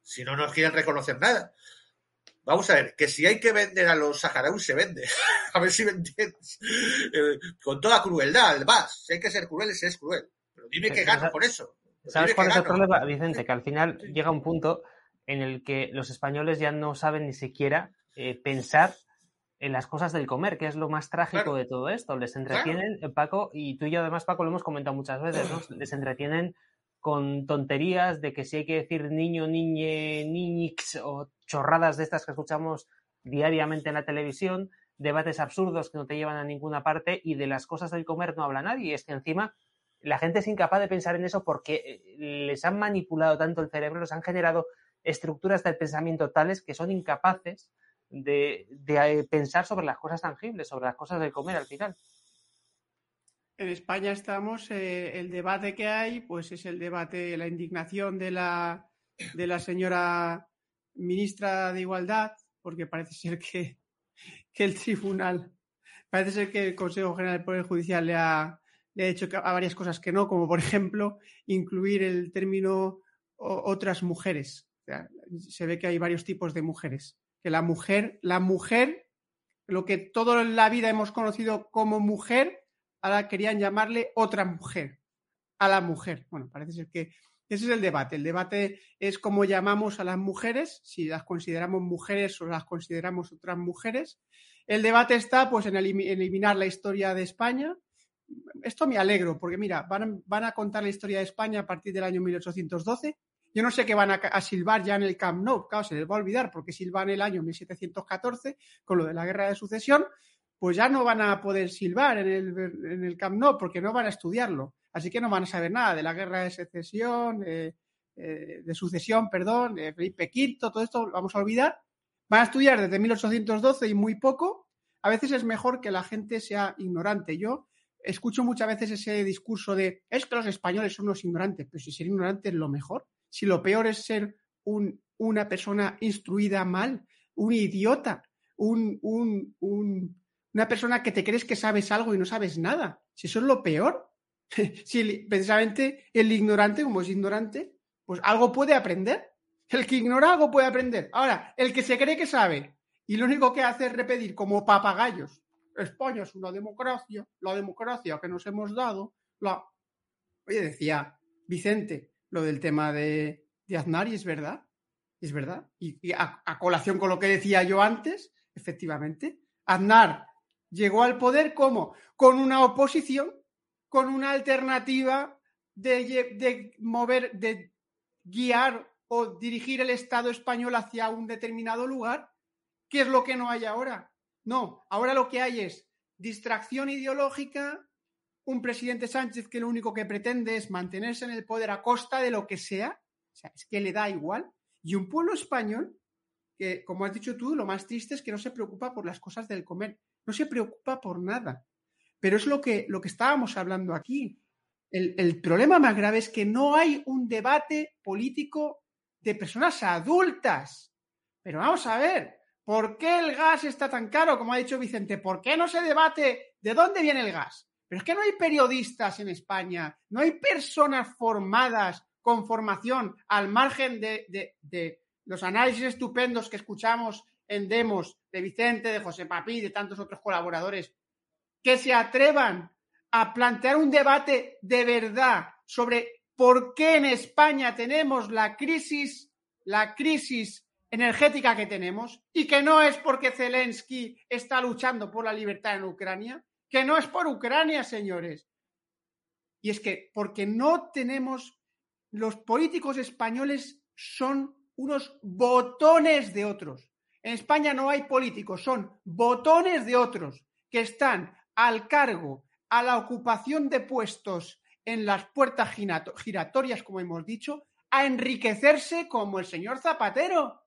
Si no nos quieren reconocer nada. Vamos a ver, que si hay que vender a los saharauis, se vende. <laughs> a ver si me entiendes. Eh, con toda crueldad, además. Si hay que ser cruel, se es cruel. Pero dime qué gano con eso. ¿Sabes cuál es el problema, Vicente? Que al final llega un punto en el que los españoles ya no saben ni siquiera eh, pensar en las cosas del comer, que es lo más trágico de todo esto. Les entretienen, Paco, y tú y yo además, Paco, lo hemos comentado muchas veces, ¿no? <clears throat> Les entretienen con tonterías de que si hay que decir niño, niñe, niñix o chorradas de estas que escuchamos diariamente en la televisión, debates absurdos que no te llevan a ninguna parte y de las cosas del comer no habla nadie. Y es que encima la gente es incapaz de pensar en eso porque eh, les han manipulado tanto el cerebro, les han generado estructuras del pensamiento tales que son incapaces de, eh, pensar sobre las cosas tangibles, sobre las cosas del comer al final en España estamos, eh, el debate que hay, pues es el debate, la indignación de la, de la señora ministra de Igualdad, porque parece ser que, el tribunal, parece ser que el Consejo General del Poder Judicial le ha, le ha hecho a varias cosas que no, como por ejemplo incluir el término otras mujeres. se ve que hay varios tipos de mujeres. Que la mujer, la mujer, lo que toda la vida hemos conocido como mujer, ahora querían llamarle otra mujer, a la mujer. Bueno, parece ser que ese es el debate. El debate es cómo llamamos a las mujeres, si las consideramos mujeres o las consideramos otras mujeres. El debate está pues en eliminar la historia de España. Esto me alegro, porque mira, van, van a contar la historia de España a partir del año 1812 yo no sé qué van a, silbar ya en el Camp Nou, claro, se les va a olvidar porque silban el año 1714 con lo de la guerra de sucesión, pues ya no van a poder silbar en el, en el Camp Nou porque no van a estudiarlo. Así que no van a saber nada de la guerra de secesión, eh, de sucesión, perdón, de Felipe V, todo esto lo vamos a olvidar. Van a estudiar desde 1812 y muy poco. A veces es mejor que la gente sea ignorante. Yo escucho muchas veces ese discurso de es que los españoles son unos ignorantes, pero si ser ignorante es lo mejor si lo peor es ser una persona instruida mal, un idiota, una persona que te crees que sabes algo y no sabes nada. Si eso es lo peor, <laughs> si precisamente el ignorante, como es ignorante, pues algo puede aprender. El que ignora algo puede aprender. Ahora, el que se cree que sabe y lo único que hace es repetir como papagayos, España es una democracia, la democracia que nos hemos dado, la... Oye, decía Vicente, lo del tema de, de Aznar y es verdad, es verdad. Y, a, colación con lo que decía yo antes, efectivamente, Aznar llegó al poder como con una oposición, con una alternativa de, de mover, de guiar o dirigir el Estado español hacia un determinado lugar. ¿Qué es lo que no hay ahora? No, ahora lo que hay es distracción ideológica, un presidente Sánchez que lo único que pretende es mantenerse en el poder a costa de lo que sea, o sea, es que le da igual, y un pueblo español que, como has dicho tú, lo más triste es que no se preocupa por las cosas del comer, no se preocupa por nada. Pero es lo que, lo que estábamos hablando aquí. El, el problema más grave es que no hay un debate político de personas adultas. Pero vamos a ver, ¿por qué el gas está tan caro, como ha dicho Vicente? ¿Por qué no se debate de dónde viene el gas? Pero es que no hay periodistas en España, no hay personas formadas con formación al margen de, los análisis estupendos que escuchamos en Demos de Vicente, de José Papí de tantos otros colaboradores, que se atrevan a plantear un debate de verdad sobre por qué en España tenemos la crisis, la crisis energética que tenemos y que no es porque Zelensky está luchando por la libertad en Ucrania, que no es por Ucrania, señores. Y es que porque no tenemos, los políticos españoles son unos botones de otros. En España no hay políticos, son botones de otros que están al cargo, a la ocupación de puestos en las puertas giratorias, como hemos dicho, a enriquecerse como el señor Zapatero,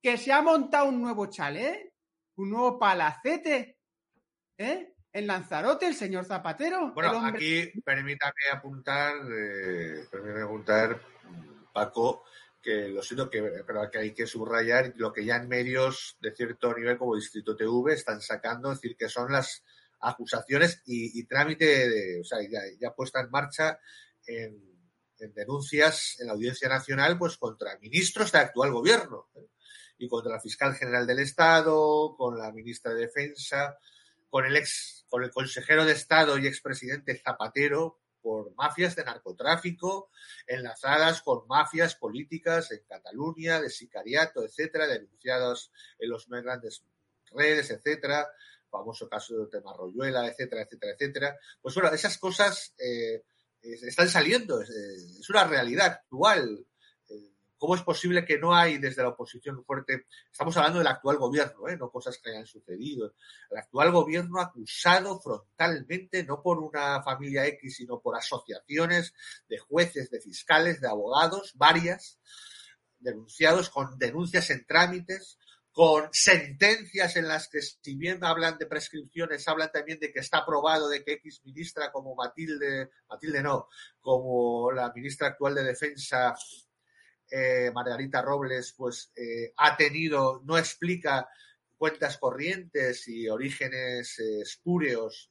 que se ha montado un nuevo chalet, un nuevo palacete, ¿eh? En Lanzarote, el señor Zapatero. Bueno, aquí permítame apuntar, eh, permítame apuntar, Paco, que lo siento, que, pero que hay que subrayar lo que ya en medios de cierto nivel como Distrito TV están sacando, es decir, que son las acusaciones y, trámite, de, o sea, ya, puesta en marcha en, denuncias en la Audiencia Nacional, pues contra ministros del actual gobierno ¿eh? y contra la fiscal general del Estado, con la ministra de Defensa, con el ex, con el consejero de Estado y expresidente Zapatero por mafias de narcotráfico enlazadas con mafias políticas en Cataluña, de sicariato, etcétera, denunciados en los más grandes redes, etcétera, famoso caso de Marroyuela, etcétera, etcétera, etcétera. Pues bueno, esas cosas eh, están saliendo, es, una realidad actual. ¿Cómo es posible que no hay desde la oposición fuerte? Estamos hablando del actual gobierno, ¿eh? no cosas que hayan sucedido. El actual gobierno acusado frontalmente, no por una familia X, sino por asociaciones de jueces, de fiscales, de abogados, varias, denunciados con denuncias en trámites, con sentencias en las que, si bien hablan de prescripciones, hablan también de que está aprobado de que X ministra como Matilde, Matilde no, como la ministra actual de Defensa eh, Margarita Robles pues eh, ha tenido, no explica cuentas corrientes y orígenes eh, espúreos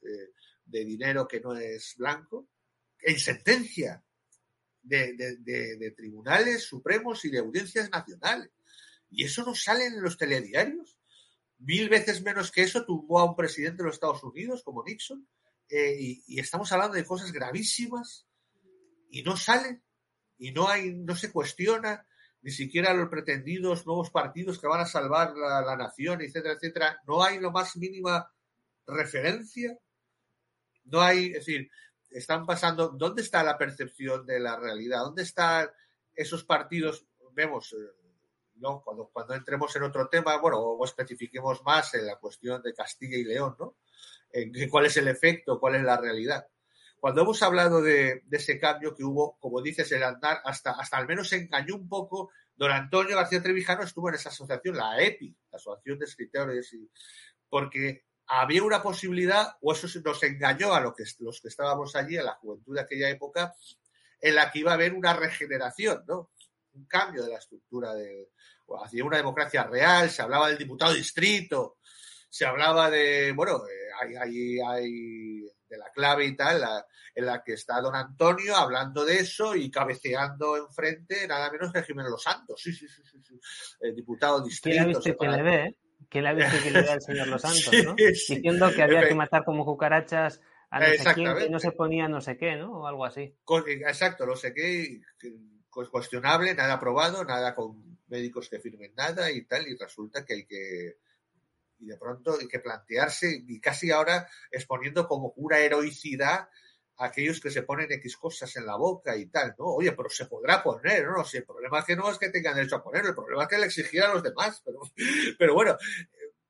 de dinero que no es blanco, en sentencia de, tribunales supremos y de audiencias nacionales. Y eso no sale en los telediarios. Mil veces menos que eso tumbó a un presidente de los Estados Unidos como Nixon. y, estamos hablando de cosas gravísimas y no salen y no hay, no se cuestiona ni siquiera los pretendidos nuevos partidos que van a salvar la, la nación, etcétera, etcétera. No hay lo más mínima referencia. No hay, es decir, están pasando, ¿dónde está la percepción de la realidad? ¿Dónde están esos partidos? Vemos, eh, ¿no? Cuando, cuando entremos en otro tema, bueno, o especifiquemos más en la cuestión de Castilla y León, ¿no? En cuál es el efecto, cuál es la realidad. Cuando hemos hablado de, ese cambio que hubo, como dices, el andar, hasta, hasta al menos se engañó un poco, don Antonio García Trevijano estuvo en esa asociación, la EPI, la Asociación de Escritores, y, porque había una posibilidad, o eso nos engañó a lo que, los que estábamos allí, a la juventud de aquella época, en la que iba a haber una regeneración, ¿no? Un cambio de la estructura de, hacia una democracia real, se hablaba del diputado distrito, se hablaba de, bueno, eh, hay, hay, hay de la clave y tal, la, en la que está don Antonio hablando de eso y cabeceando enfrente nada menos que Jiménez Los Santos, sí, sí, sí, sí, sí. El diputado distrito. ¿Quién que le ve, ¿Quién la visto que le ve al señor Los <laughs> Santos, ¿no? Sí, sí. Diciendo que había que matar como cucarachas a no sé quién, que no se ponía no sé qué, ¿no? O algo así. Exacto, no sé qué, cuestionable, nada aprobado, nada con médicos que firmen nada y tal, y resulta que hay que y de pronto hay que plantearse y casi ahora exponiendo como una heroicidad a aquellos que se ponen X cosas en la boca y tal, ¿no? Oye, pero se podrá poner, ¿no? Si el problema es que no es que tengan derecho a ponerlo, el problema es que le exigieran a los demás, pero, <laughs> pero bueno,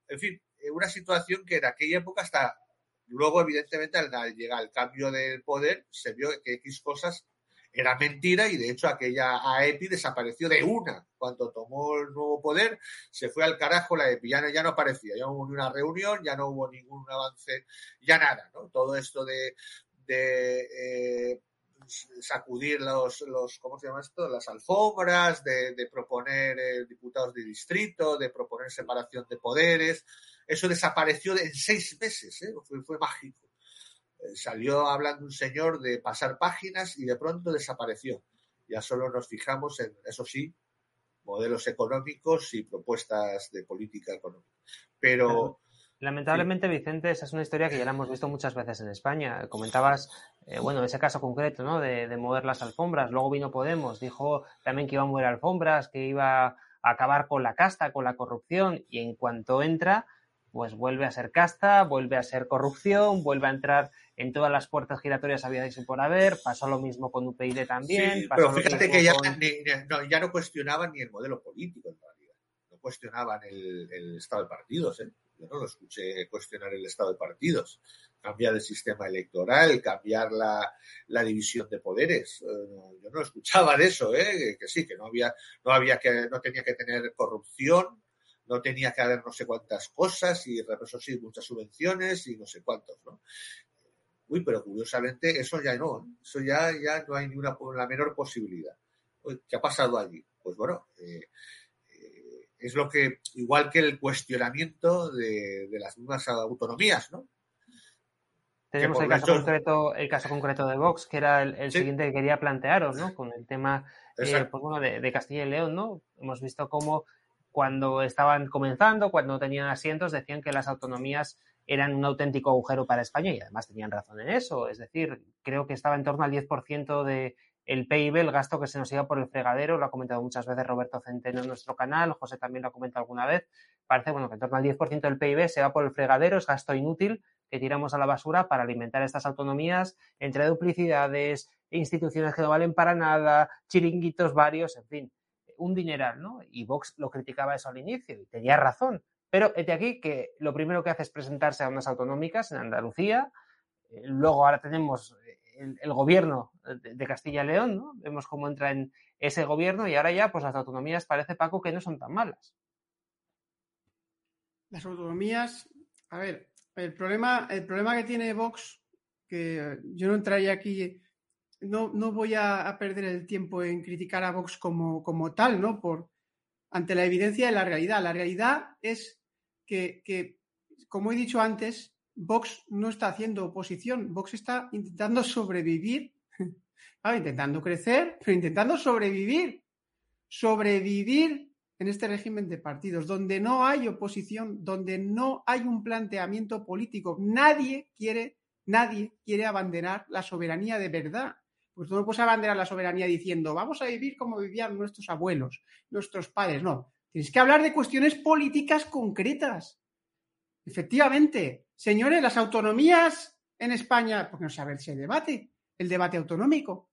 en fin, una situación que en aquella época hasta luego, evidentemente, al llegar el cambio del poder, se vio que X cosas era mentira y de hecho aquella AEPI desapareció de una. Cuando tomó el nuevo poder, se fue al carajo la EPI, ya no, ya no aparecía, ya no hubo una reunión, ya no hubo ningún avance, ya nada, ¿no? Todo esto de, de eh, sacudir los, los, ¿cómo se llama esto? Las alfombras, de, de proponer eh, diputados de distrito, de proponer separación de poderes. Eso desapareció en seis meses, ¿eh? fue, fue mágico salió hablando un señor de pasar páginas y de pronto desapareció. Ya solo nos fijamos en, eso sí, modelos económicos y propuestas de política económica. Pero. Lamentablemente, Vicente, esa es una historia que ya la hemos visto muchas veces en España. Comentabas, eh, bueno, ese caso concreto, ¿no? De, de, mover las alfombras. Luego vino Podemos, dijo también que iba a mover alfombras, que iba a acabar con la casta, con la corrupción, y en cuanto entra, pues vuelve a ser casta, vuelve a ser corrupción, vuelve a entrar en todas las puertas giratorias había y por haber, pasó lo mismo con UPyD también. Sí, pero fíjate que ya, con... ni, no, ya, no, cuestionaban ni el modelo político en realidad, no cuestionaban el, el estado de partidos, ¿eh? yo no lo escuché cuestionar el estado de partidos, cambiar el sistema electoral, cambiar la, la división de poderes, uh, yo no escuchaba de eso, ¿eh? que sí, que no había, no había que, no tenía que tener corrupción, no tenía que haber no sé cuántas cosas y eso sí, muchas subvenciones y no sé cuántos, ¿no? Uy, pero curiosamente eso ya no, eso ya, ya no hay ni una, la menor posibilidad. ¿Qué ha pasado allí? Pues bueno, eh, eh, es lo que, igual que el cuestionamiento de, de las mismas autonomías, ¿no? Tenemos el caso, concreto, el caso concreto de Vox, que era el, el sí. siguiente que quería plantearos, ¿no? Con el tema eh, pues bueno, de, de, Castilla y León, ¿no? Hemos visto cómo cuando estaban comenzando, cuando tenían asientos, decían que las autonomías eran un auténtico agujero para España y además tenían razón en eso. Es decir, creo que estaba en torno al 10% de el PIB, el gasto que se nos iba por el fregadero, lo ha comentado muchas veces Roberto Centeno en nuestro canal, José también lo ha comentado alguna vez, parece bueno que en torno al 10% del PIB se va por el fregadero, es gasto inútil que tiramos a la basura para alimentar estas autonomías entre duplicidades, instituciones que no valen para nada, chiringuitos varios, en fin, un dineral, ¿no? Y Vox lo criticaba eso al inicio y tenía razón. Pero de aquí que lo primero que hace es presentarse a unas autonómicas en Andalucía. Eh, luego ahora tenemos el, el gobierno de, Castilla y León, ¿no? Vemos cómo entra en ese gobierno y ahora ya, pues las autonomías parece, Paco, que no son tan malas. Las autonomías, a ver, el problema, el problema que tiene Vox, que yo no entraría aquí, no, no voy a, a, perder el tiempo en criticar a Vox como, como tal, ¿no? Por, ante la evidencia de la realidad. La realidad es que, como he dicho antes, Vox no está haciendo oposición, Vox está intentando sobrevivir, <laughs> ah, intentando crecer, pero intentando sobrevivir, sobrevivir en este régimen de partidos, donde no hay oposición, donde no hay un planteamiento político. Nadie quiere, nadie quiere abanderar la soberanía de verdad. Pues tú no puedes abanderar la soberanía diciendo vamos a vivir como vivían nuestros abuelos, nuestros padres. No, tienes que hablar de cuestiones políticas concretas. Efectivamente, señores, las autonomías en España, porque no sabe si debate, el debate autonómico.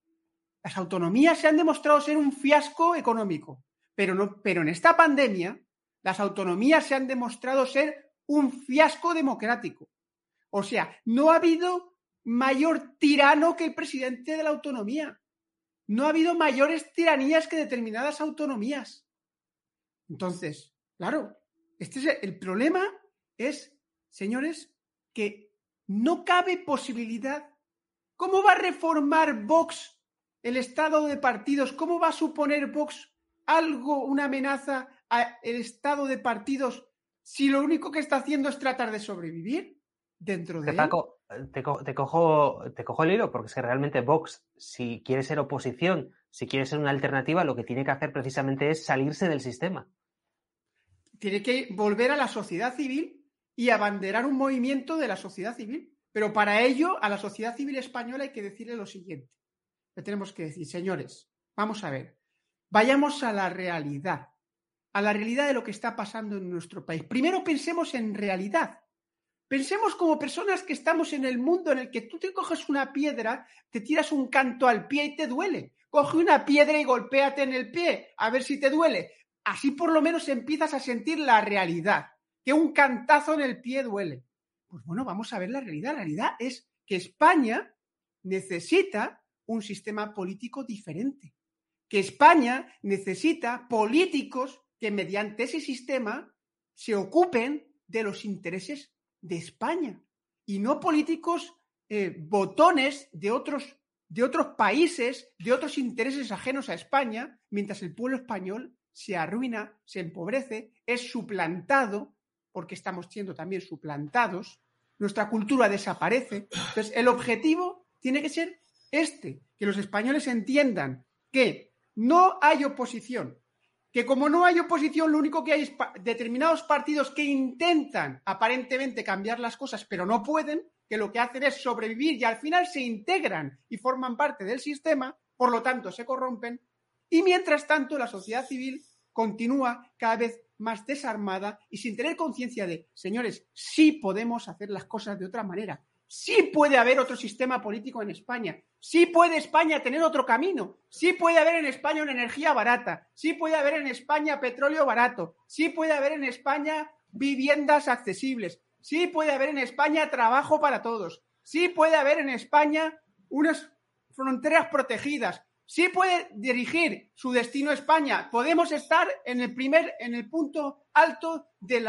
Las autonomías se han demostrado ser un fiasco económico, pero, no, pero en esta pandemia las autonomías se han demostrado ser un fiasco democrático. O sea, no ha habido mayor tirano que el presidente de la autonomía. No ha habido mayores tiranías que determinadas autonomías. Entonces, claro, este es el problema es, señores, que no cabe posibilidad. ¿Cómo va a reformar Vox el estado de partidos? ¿Cómo va a suponer Vox algo, una amenaza al estado de partidos si lo único que está haciendo es tratar de sobrevivir dentro de Paco, te, te, cojo, te cojo el hilo porque es que realmente Vox, si quiere ser oposición, si quiere ser una alternativa, lo que tiene que hacer precisamente es salirse del sistema. Tiene que volver a la sociedad civil y abanderar un movimiento de la sociedad civil. Pero para ello, a la sociedad civil española hay que decirle lo siguiente. Le tenemos que decir, señores, vamos a ver, vayamos a la realidad, a la realidad de lo que está pasando en nuestro país. Primero pensemos en realidad. Pensemos como personas que estamos en el mundo en el que tú te coges una piedra, te tiras un canto al pie y te duele. Coge una piedra y golpéate en el pie, a ver si te duele. Así por lo menos empiezas a sentir la realidad que un cantazo en el pie duele. Pues bueno, vamos a ver la realidad. La realidad es que España necesita un sistema político diferente, que España necesita políticos que mediante ese sistema se ocupen de los intereses de España y no políticos eh, botones de otros, de otros países, de otros intereses ajenos a España, mientras el pueblo español se arruina, se empobrece, es suplantado porque estamos siendo también suplantados, nuestra cultura desaparece. Entonces, el objetivo tiene que ser este, que los españoles entiendan que no hay oposición, que como no hay oposición, lo único que hay es determinados partidos que intentan aparentemente cambiar las cosas, pero no pueden, que lo que hacen es sobrevivir y al final se integran y forman parte del sistema, por lo tanto se corrompen, y mientras tanto la sociedad civil continúa cada vez más desarmada y sin tener conciencia de, señores, sí podemos hacer las cosas de otra manera, sí puede haber otro sistema político en España, sí puede España tener otro camino, sí puede haber en España una energía barata, sí puede haber en España petróleo barato, sí puede haber en España viviendas accesibles, sí puede haber en España trabajo para todos, sí puede haber en España unas fronteras protegidas, sí puede dirigir su destino a España. Podemos estar en el primer, en el punto alto de,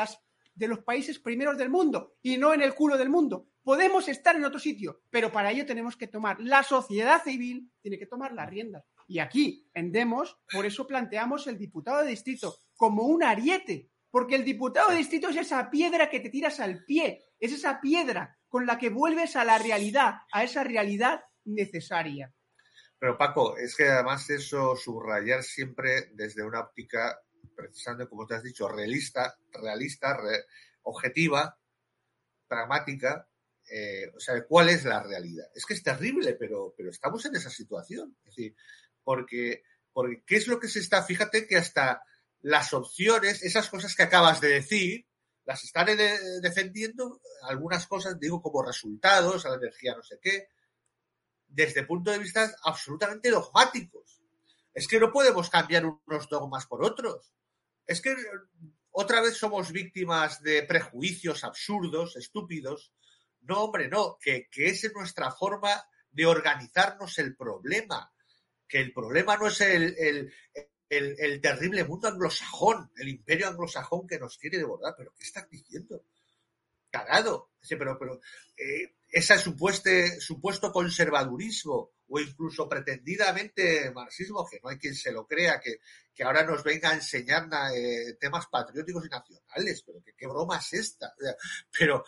de los países primeros del mundo y no en el culo del mundo. Podemos estar en otro sitio, pero para ello tenemos que tomar, la sociedad civil tiene que tomar las riendas. Y aquí, en Demos, por eso planteamos el diputado de distrito como un ariete, porque el diputado de distrito es esa piedra que te tiras al pie, es esa piedra con la que vuelves a la realidad, a esa realidad necesaria. Pero Paco, es que además eso subrayar siempre desde una óptica, precisamente como te has dicho, realista, realista, objetiva, pragmática, eh, o sea, cuál es la realidad. Es que es terrible, pero, pero estamos en esa situación. Es decir, porque, porque ¿qué es lo que se está? Fíjate que hasta las opciones, esas cosas que acabas de decir, las están defendiendo, algunas cosas, digo, como resultados, a la energía no sé qué, desde punto de vista absolutamente dogmáticos. Es que no podemos cambiar unos dogmas por otros. Es que otra vez somos víctimas de prejuicios absurdos, estúpidos. No, hombre, no, que, que es nuestra forma de organizarnos el problema. Que el problema no es el, el, el, terrible mundo anglosajón, el imperio anglosajón que nos quiere devorar. ¿Pero qué estás diciendo? Cagado. Sí, pero, pero eh, ese supuesto conservadurismo o incluso pretendidamente marxismo, que no hay quien se lo crea, que, ahora nos venga a enseñar eh, temas patrióticos y nacionales, pero qué broma es esta. Pero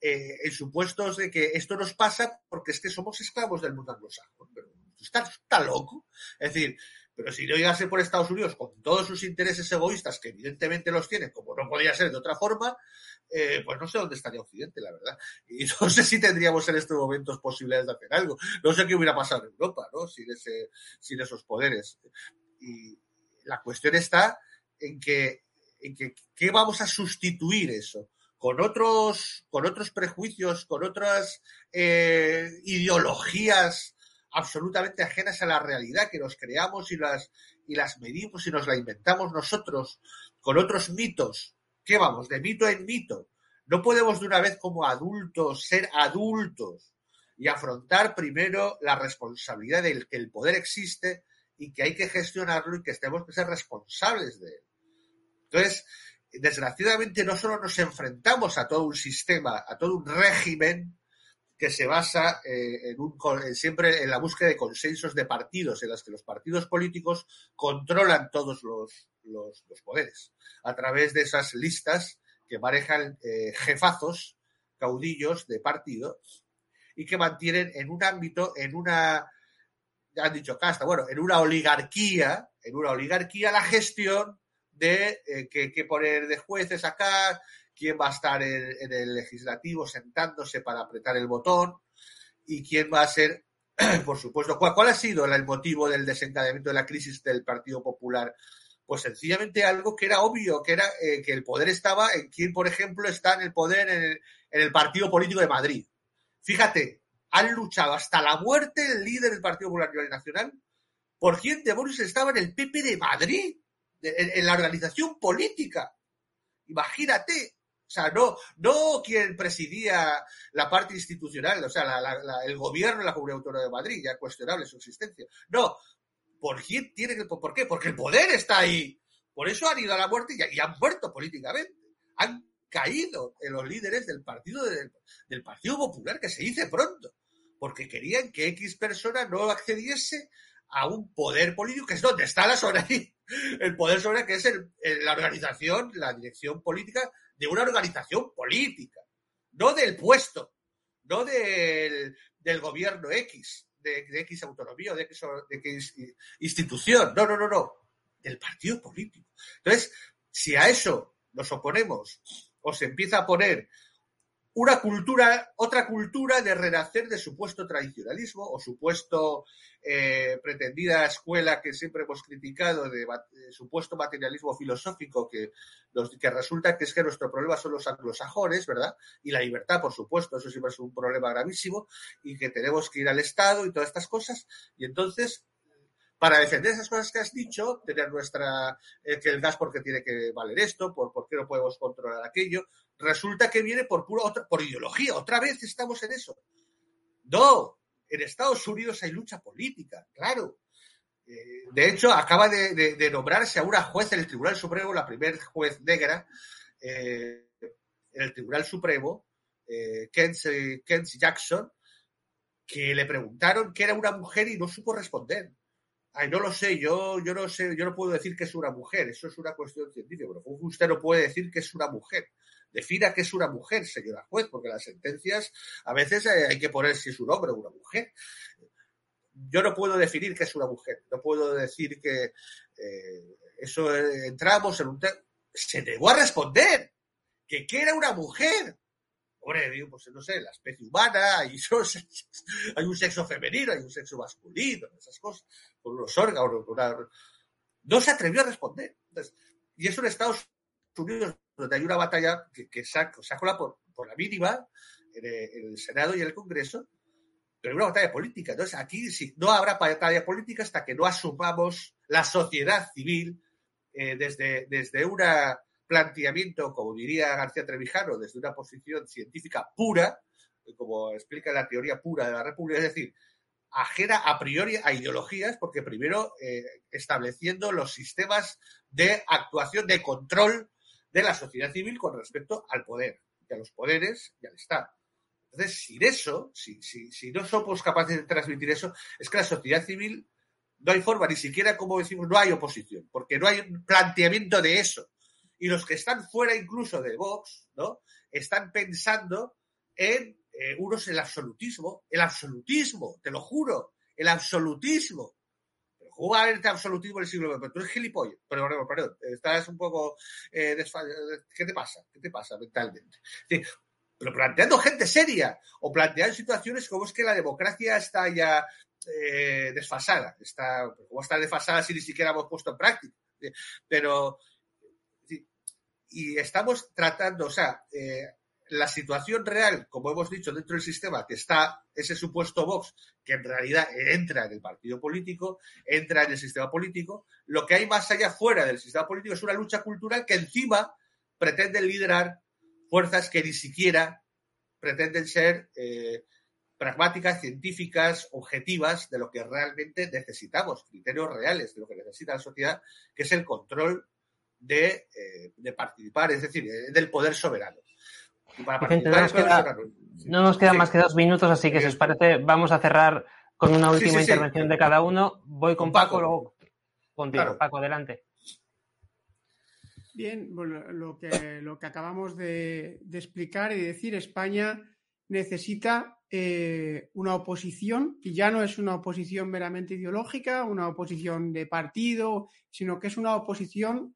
eh, en supuestos de que esto nos pasa porque es que somos esclavos del mundo anglosajón. Pero está, está loco. Es decir, pero si no llegase por Estados Unidos con todos sus intereses egoístas, que evidentemente los tiene, como no podía ser de otra forma, eh, pues no sé dónde estaría Occidente, la verdad. Y <laughs> no sé si tendríamos en estos momentos posibilidades de hacer algo. No sé qué hubiera pasado en Europa, ¿no? Sin, ese, sin esos poderes. Y la cuestión está en que, en que ¿qué vamos a sustituir eso? Con otros, con otros prejuicios, con otras eh, ideologías absolutamente ajenas a la realidad que nos creamos y las, y las medimos y nos la inventamos nosotros con otros mitos ¿Qué vamos? De mito en mito. No podemos de una vez como adultos ser adultos y afrontar primero la responsabilidad de que el poder existe y que hay que gestionarlo y que tenemos que ser responsables de él. Entonces, desgraciadamente no solo nos enfrentamos a todo un sistema, a todo un régimen que se basa eh, en un, siempre en la búsqueda de consensos de partidos, en las que los partidos políticos controlan todos los, los, poderes. A través de esas listas que manejan eh, jefazos, caudillos de partido y que mantienen en un ámbito, en una, ya han dicho casta, bueno, en una oligarquía, en una oligarquía la gestión de eh, qué, poner de jueces acá, quién va a estar en, el legislativo sentándose para apretar el botón y quién va a ser, <clears throat> por supuesto, ¿cuál, cuál ha sido el motivo del desencadenamiento de la crisis del Partido Popular pues sencillamente algo que era obvio, que era eh, que el poder estaba en quien, por ejemplo, está en el poder en el, partido político de Madrid. Fíjate, han luchado hasta la muerte el líder del Partido Popular Nacional por quién demonios estaba en el PP de Madrid, en, la organización política. Imagínate. O sea, no, no quien presidía la parte institucional, o sea, el gobierno de la Comunidad Autónoma de Madrid, ya cuestionable su existencia. No, ¿Por quién tiene que, por qué? Porque el poder está ahí. Por eso han ido a la muerte y, han muerto políticamente. Han caído en los líderes del partido del, Partido Popular, que se dice pronto, porque querían que X persona no accediese a un poder político, que es donde está la soberanía, el poder sobre que es la organización, la dirección política de una organización política, no del puesto, no del, del gobierno X de, X autonomía o de X, institución. No, no, no, no. Del partido político. Entonces, si a eso nos oponemos o se empieza a poner una cultura, otra cultura de renacer de supuesto tradicionalismo o supuesto eh, pretendida escuela que siempre hemos criticado de, supuesto materialismo filosófico que, que resulta que es que nuestro problema son los anglosajones, ¿verdad? Y la libertad, por supuesto, eso siempre es un problema gravísimo y que tenemos que ir al Estado y todas estas cosas. Y entonces para defender esas cosas que has dicho, tener nuestra, eh, que el gas porque tiene que valer esto, por, por qué no podemos controlar aquello, resulta que viene por pura otra, por ideología. Otra vez estamos en eso. No, en Estados Unidos hay lucha política, claro. Eh, de hecho, acaba de, nombrarse a una juez en el Tribunal Supremo, la primer juez negra eh, en el Tribunal Supremo, eh, Jackson, que le preguntaron que era una mujer y no supo responder. Ay, no lo sé, yo, yo no sé, yo no puedo decir que es una mujer, eso es una cuestión científica, pero usted no puede decir que es una mujer. Defina que es una mujer, señora juez, porque las sentencias a veces eh, hay que poner si es un hombre o una mujer. Yo no puedo definir que es una mujer, no puedo decir que eh, eso eh, entramos en un tema. Se negó a responder que, que era una mujer. Pues no sé, la especie humana, <laughs> hay, un sexo femenino, hay un sexo masculino, esas cosas, con unos órganos, no se atrevió a responder. y eso en Estados Unidos, donde hay una batalla que, que saca, por, por, la mínima en el, Senado y en el Congreso, pero una batalla política. Entonces, aquí sí, no habrá batalla política hasta que no asumamos la sociedad civil eh, desde, desde un planteamiento, como diría García Trevijano, desde una posición científica pura, como explica la teoría pura de la República, es decir, ajena a priori a ideologías, porque primero eh, estableciendo los sistemas de actuación, de control de la sociedad civil con respecto al poder, y a los poderes y al Estado. Entonces, sin eso, si no somos capaces de transmitir eso, es que la sociedad civil no hay forma, ni siquiera, como decimos, no hay oposición, porque no hay un planteamiento de eso. Y los que están fuera incluso de Vox, ¿no? Están pensando en eh, unos el absolutismo, el absolutismo, te lo juro, el absolutismo. ¿Cómo va a haber este absolutismo en el siglo XX? Pero tú eres gilipollas. Pero bueno, perdón, estás un poco eh, ¿Qué te pasa? ¿Qué te pasa mentalmente? pero planteando gente seria o planteando situaciones como es que la democracia está ya eh, desfasada. Está, ¿Cómo está desfasada si ni siquiera hemos puesto en práctica? Pero, y estamos tratando, o sea, eh, la situación real, como hemos dicho, dentro del sistema, que está ese supuesto Vox, que en realidad entra en el partido político, entra en el sistema político, lo que hay más allá fuera del sistema político es una lucha cultural que encima pretende liderar fuerzas que ni siquiera pretenden ser eh, pragmáticas, científicas, objetivas de lo que realmente necesitamos, criterios reales de lo que necesita la sociedad, que es el control de, eh, de participar, es decir, del poder soberano. No nos quedan más que dos minutos, así que si os parece, vamos a cerrar con una última intervención de cada uno. Voy con, Paco, luego contigo. Paco, adelante. Bien, lo, que, lo que acabamos de, explicar y decir, España necesita eh, una oposición, y ya no es una oposición meramente ideológica, una oposición de partido, sino que es una oposición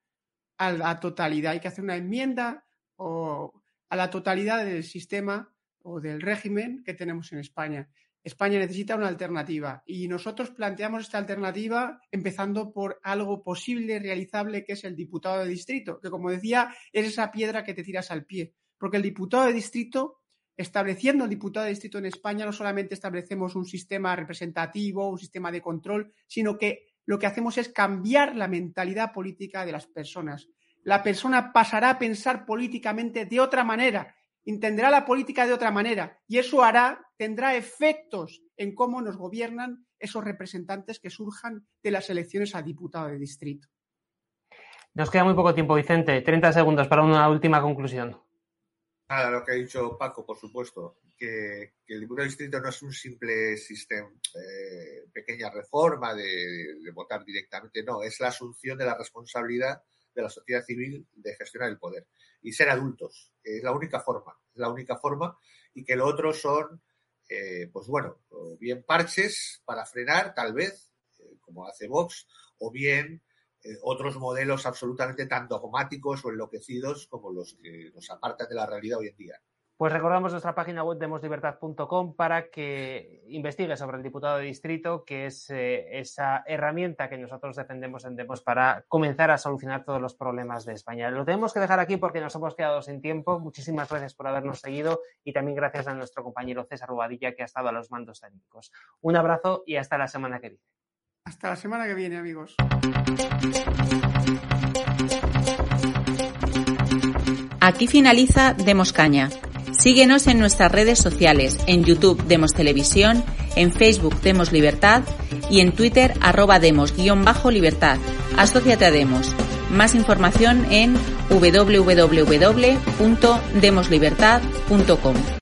a la totalidad. Hay que hacer una enmienda o a la totalidad del sistema o del régimen que tenemos en España. España necesita una alternativa y nosotros planteamos esta alternativa empezando por algo posible, realizable, que es el diputado de distrito, que como decía, es esa piedra que te tiras al pie. Porque el diputado de distrito, estableciendo el diputado de distrito en España, no solamente establecemos un sistema representativo, un sistema de control, sino que lo que hacemos es cambiar la mentalidad política de las personas la persona pasará a pensar políticamente de otra manera, entenderá la política de otra manera y eso hará, tendrá efectos en cómo nos gobiernan esos representantes que surjan de las elecciones a diputado de distrito. Nos queda muy poco tiempo, Vicente. 30 segundos para una última conclusión. Nada, lo que ha dicho Paco, por supuesto, que, el diputado de distrito no es un simple sistema, eh, pequeña reforma de, votar directamente, no, es la asunción de la responsabilidad de la sociedad civil de gestionar el poder y ser adultos. Es la única forma, es la única forma y que lo otro son, eh, pues bueno, bien parches para frenar, tal vez, eh, como hace Vox, o bien eh, otros modelos absolutamente tan dogmáticos o enloquecidos como los que nos apartan de la realidad hoy en día. Pues recordamos nuestra página web demoslibertad.com para que investigue sobre el diputado de distrito, que es eh, esa herramienta que nosotros defendemos en Demos para comenzar a solucionar todos los problemas de España. Lo tenemos que dejar aquí porque nos hemos quedado sin tiempo. Muchísimas gracias por habernos seguido y también gracias a nuestro compañero César Rubadilla que ha estado a los mandos técnicos. Un abrazo y hasta la semana que viene. Hasta la semana que viene, amigos. Aquí finaliza Demos Caña Síguenos en nuestras redes sociales, en YouTube Demos Televisión, en Facebook Demos Libertad y en Twitter arroba demos-libertad. Asociate a Demos. Más información en www.demoslibertad.com.